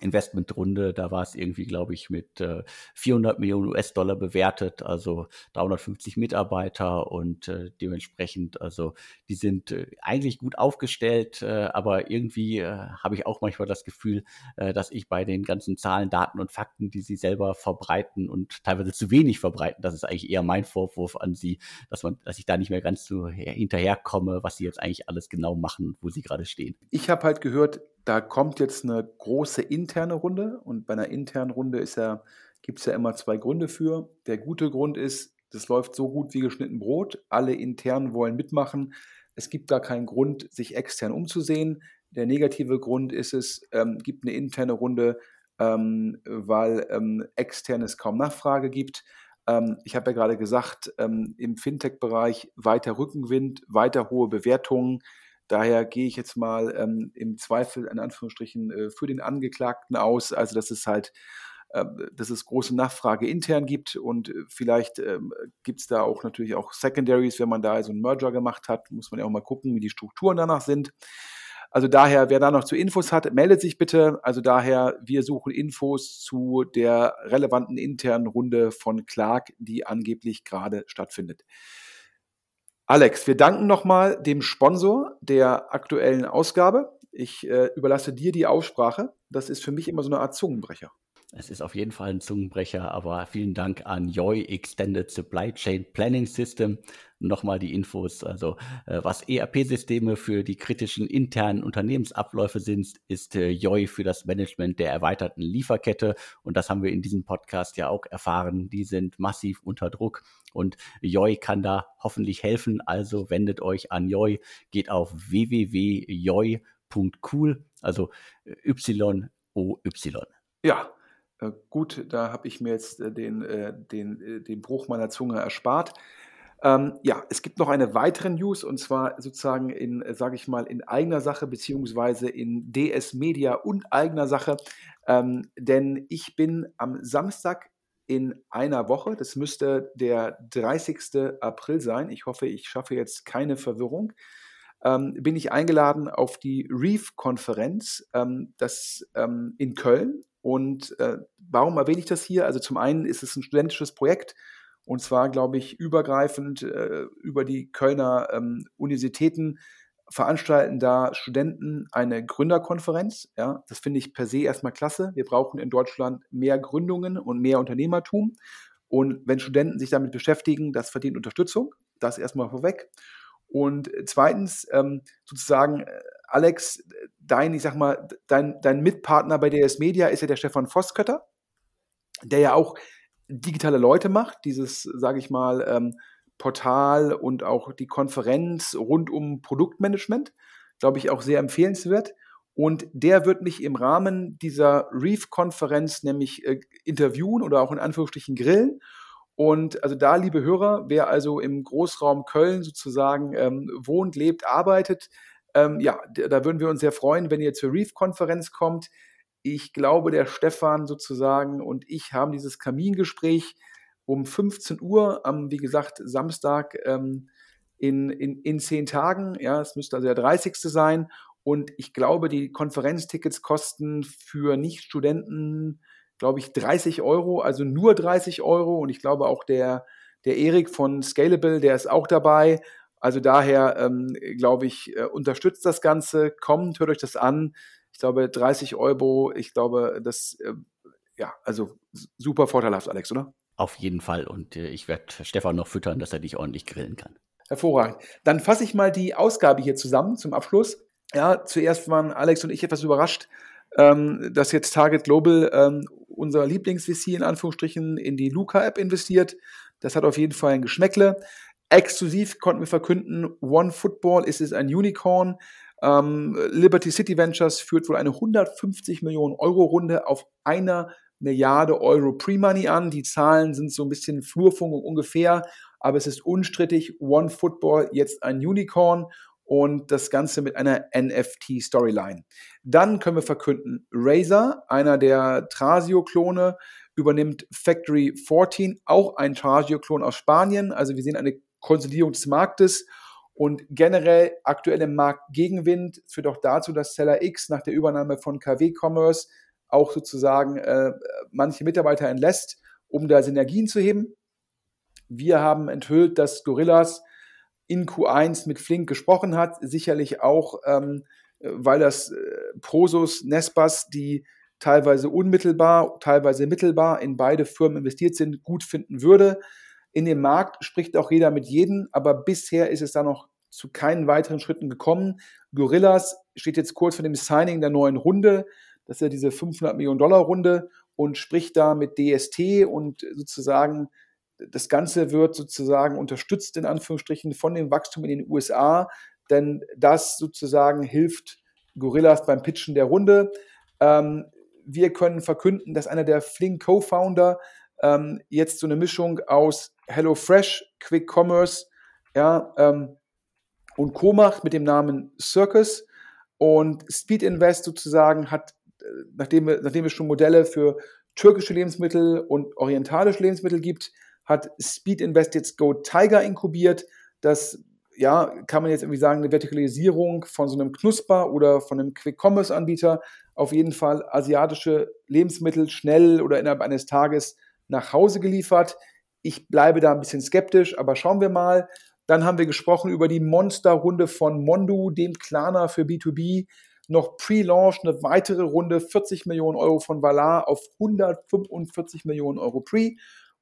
Investmentrunde, da war es irgendwie, glaube ich, mit äh, 400 Millionen US-Dollar bewertet, also 350 Mitarbeiter und äh, dementsprechend, also die sind äh, eigentlich gut aufgestellt, äh, aber irgendwie äh, habe ich auch manchmal das Gefühl, äh, dass ich bei den ganzen Zahlen, Daten und Fakten, die sie selber verbreiten und teilweise zu wenig verbreiten, das ist eigentlich eher mein Vorwurf an sie, dass man, dass ich da nicht mehr ganz so hinterherkomme, was sie jetzt eigentlich alles genau machen, wo sie gerade stehen. Ich habe halt gehört, da kommt jetzt eine große interne Runde und bei einer internen Runde ja, gibt es ja immer zwei Gründe für. Der gute Grund ist, das läuft so gut wie geschnitten Brot, alle intern wollen mitmachen. Es gibt gar keinen Grund, sich extern umzusehen. Der negative Grund ist es, ähm, gibt eine interne Runde, ähm, weil ähm, externes kaum Nachfrage gibt. Ähm, ich habe ja gerade gesagt, ähm, im Fintech-Bereich weiter Rückenwind, weiter hohe Bewertungen. Daher gehe ich jetzt mal ähm, im Zweifel in Anführungsstrichen äh, für den Angeklagten aus. Also dass es halt, äh, dass es große Nachfrage intern gibt und äh, vielleicht ähm, gibt es da auch natürlich auch Secondaries, wenn man da so einen Merger gemacht hat, muss man ja auch mal gucken, wie die Strukturen danach sind. Also daher, wer da noch zu Infos hat, meldet sich bitte. Also daher, wir suchen Infos zu der relevanten internen Runde von Clark, die angeblich gerade stattfindet. Alex, wir danken nochmal dem Sponsor der aktuellen Ausgabe. Ich äh, überlasse dir die Aussprache. Das ist für mich immer so eine Art Zungenbrecher. Es ist auf jeden Fall ein Zungenbrecher, aber vielen Dank an YOI Extended Supply Chain Planning System. Nochmal die Infos, also äh, was ERP-Systeme für die kritischen internen Unternehmensabläufe sind, ist äh, YOI für das Management der erweiterten Lieferkette. Und das haben wir in diesem Podcast ja auch erfahren. Die sind massiv unter Druck und YOI kann da hoffentlich helfen. Also wendet euch an YOI, geht auf www.yoi.cool, also äh, Y-O-Y. Ja, äh, gut, da habe ich mir jetzt äh, den, äh, den, den Bruch meiner Zunge erspart. Ähm, ja, es gibt noch eine weitere News und zwar sozusagen in, sage ich mal, in eigener Sache beziehungsweise in DS Media und eigener Sache. Ähm, denn ich bin am Samstag in einer Woche, das müsste der 30. April sein. Ich hoffe, ich schaffe jetzt keine Verwirrung. Ähm, bin ich eingeladen auf die REEF-Konferenz, ähm, das ähm, in Köln. Und äh, warum erwähne ich das hier? Also zum einen ist es ein studentisches Projekt und zwar, glaube ich, übergreifend äh, über die Kölner ähm, Universitäten veranstalten da Studenten eine Gründerkonferenz. Ja, das finde ich per se erstmal klasse. Wir brauchen in Deutschland mehr Gründungen und mehr Unternehmertum. Und wenn Studenten sich damit beschäftigen, das verdient Unterstützung. Das erstmal vorweg. Und zweitens, ähm, sozusagen, äh, Alex, dein, ich sag mal, dein, dein Mitpartner bei DS Media ist ja der Stefan Voskötter, der ja auch digitale Leute macht, dieses, sage ich mal, ähm, Portal und auch die Konferenz rund um Produktmanagement, glaube ich, auch sehr empfehlenswert. Und der wird mich im Rahmen dieser Reef-Konferenz nämlich äh, interviewen oder auch in Anführungsstrichen grillen. Und also da, liebe Hörer, wer also im Großraum Köln sozusagen ähm, wohnt, lebt, arbeitet, ähm, ja, da würden wir uns sehr freuen, wenn ihr zur Reef-Konferenz kommt. Ich glaube, der Stefan sozusagen und ich haben dieses Kamingespräch um 15 Uhr am, wie gesagt, Samstag ähm, in, in, in zehn Tagen. Ja, es müsste also der 30. sein. Und ich glaube, die Konferenztickets kosten für Nicht-Studenten, glaube ich, 30 Euro, also nur 30 Euro. Und ich glaube auch der, der Erik von Scalable, der ist auch dabei. Also daher, ähm, glaube ich, äh, unterstützt das Ganze, kommt, hört euch das an. Ich glaube, 30 Euro, ich glaube, das, äh, ja, also super vorteilhaft, Alex, oder? Auf jeden Fall. Und äh, ich werde Stefan noch füttern, dass er dich ordentlich grillen kann. Hervorragend. Dann fasse ich mal die Ausgabe hier zusammen zum Abschluss. Ja, zuerst waren Alex und ich etwas überrascht, ähm, dass jetzt Target Global ähm, unser Lieblings-VC in Anführungsstrichen in die Luca-App investiert. Das hat auf jeden Fall ein Geschmäckle. Exklusiv konnten wir verkünden, One Football ist es ein Unicorn. Ähm, Liberty City Ventures führt wohl eine 150 Millionen Euro Runde auf einer Milliarde Euro Pre-Money an. Die Zahlen sind so ein bisschen Flurfunk ungefähr, aber es ist unstrittig. One Football jetzt ein Unicorn und das Ganze mit einer NFT-Storyline. Dann können wir verkünden, Razer, einer der Trasio-Klone, übernimmt Factory 14, auch ein Trasio-Klon aus Spanien. Also wir sehen eine Konsolidierung des Marktes und generell aktuelle Marktgegenwind führt auch dazu, dass Seller X nach der Übernahme von KW Commerce auch sozusagen äh, manche Mitarbeiter entlässt, um da Synergien zu heben. Wir haben enthüllt, dass Gorillas in Q1 mit Flink gesprochen hat, sicherlich auch, ähm, weil das äh, Prosus, Nespas, die teilweise unmittelbar, teilweise mittelbar in beide Firmen investiert sind, gut finden würde. In dem Markt spricht auch jeder mit jedem, aber bisher ist es da noch zu keinen weiteren Schritten gekommen. Gorillas steht jetzt kurz vor dem Signing der neuen Runde. Das ist ja diese 500 Millionen Dollar Runde und spricht da mit DST und sozusagen das Ganze wird sozusagen unterstützt in Anführungsstrichen von dem Wachstum in den USA. denn das sozusagen hilft Gorillas beim Pitchen der Runde. Ähm, wir können verkünden, dass einer der Flink Co-Founder ähm, jetzt so eine Mischung aus HelloFresh, Quick Commerce ja, ähm, und Co. macht mit dem Namen Circus. Und Speed Invest sozusagen hat, äh, nachdem, nachdem es schon Modelle für türkische Lebensmittel und orientalische Lebensmittel gibt, hat Speed Invest jetzt Go Tiger inkubiert. Das ja, kann man jetzt irgendwie sagen, eine Vertikalisierung von so einem Knusper oder von einem Quick-Commerce-Anbieter. Auf jeden Fall asiatische Lebensmittel schnell oder innerhalb eines Tages nach Hause geliefert. Ich bleibe da ein bisschen skeptisch, aber schauen wir mal. Dann haben wir gesprochen über die Monsterrunde von Mondu, dem Klarner für B2B. Noch Pre-Launch, eine weitere Runde, 40 Millionen Euro von Valar auf 145 Millionen Euro Pre.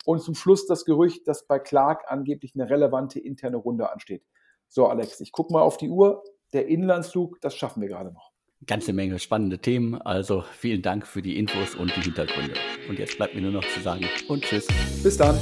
Und zum Schluss das Gerücht, dass bei Clark angeblich eine relevante interne Runde ansteht. So, Alex, ich gucke mal auf die Uhr. Der Inlandsflug, das schaffen wir gerade noch. Ganze Menge spannende Themen. Also vielen Dank für die Infos und die Hintergründe. Und jetzt bleibt mir nur noch zu sagen und tschüss. Bis dann.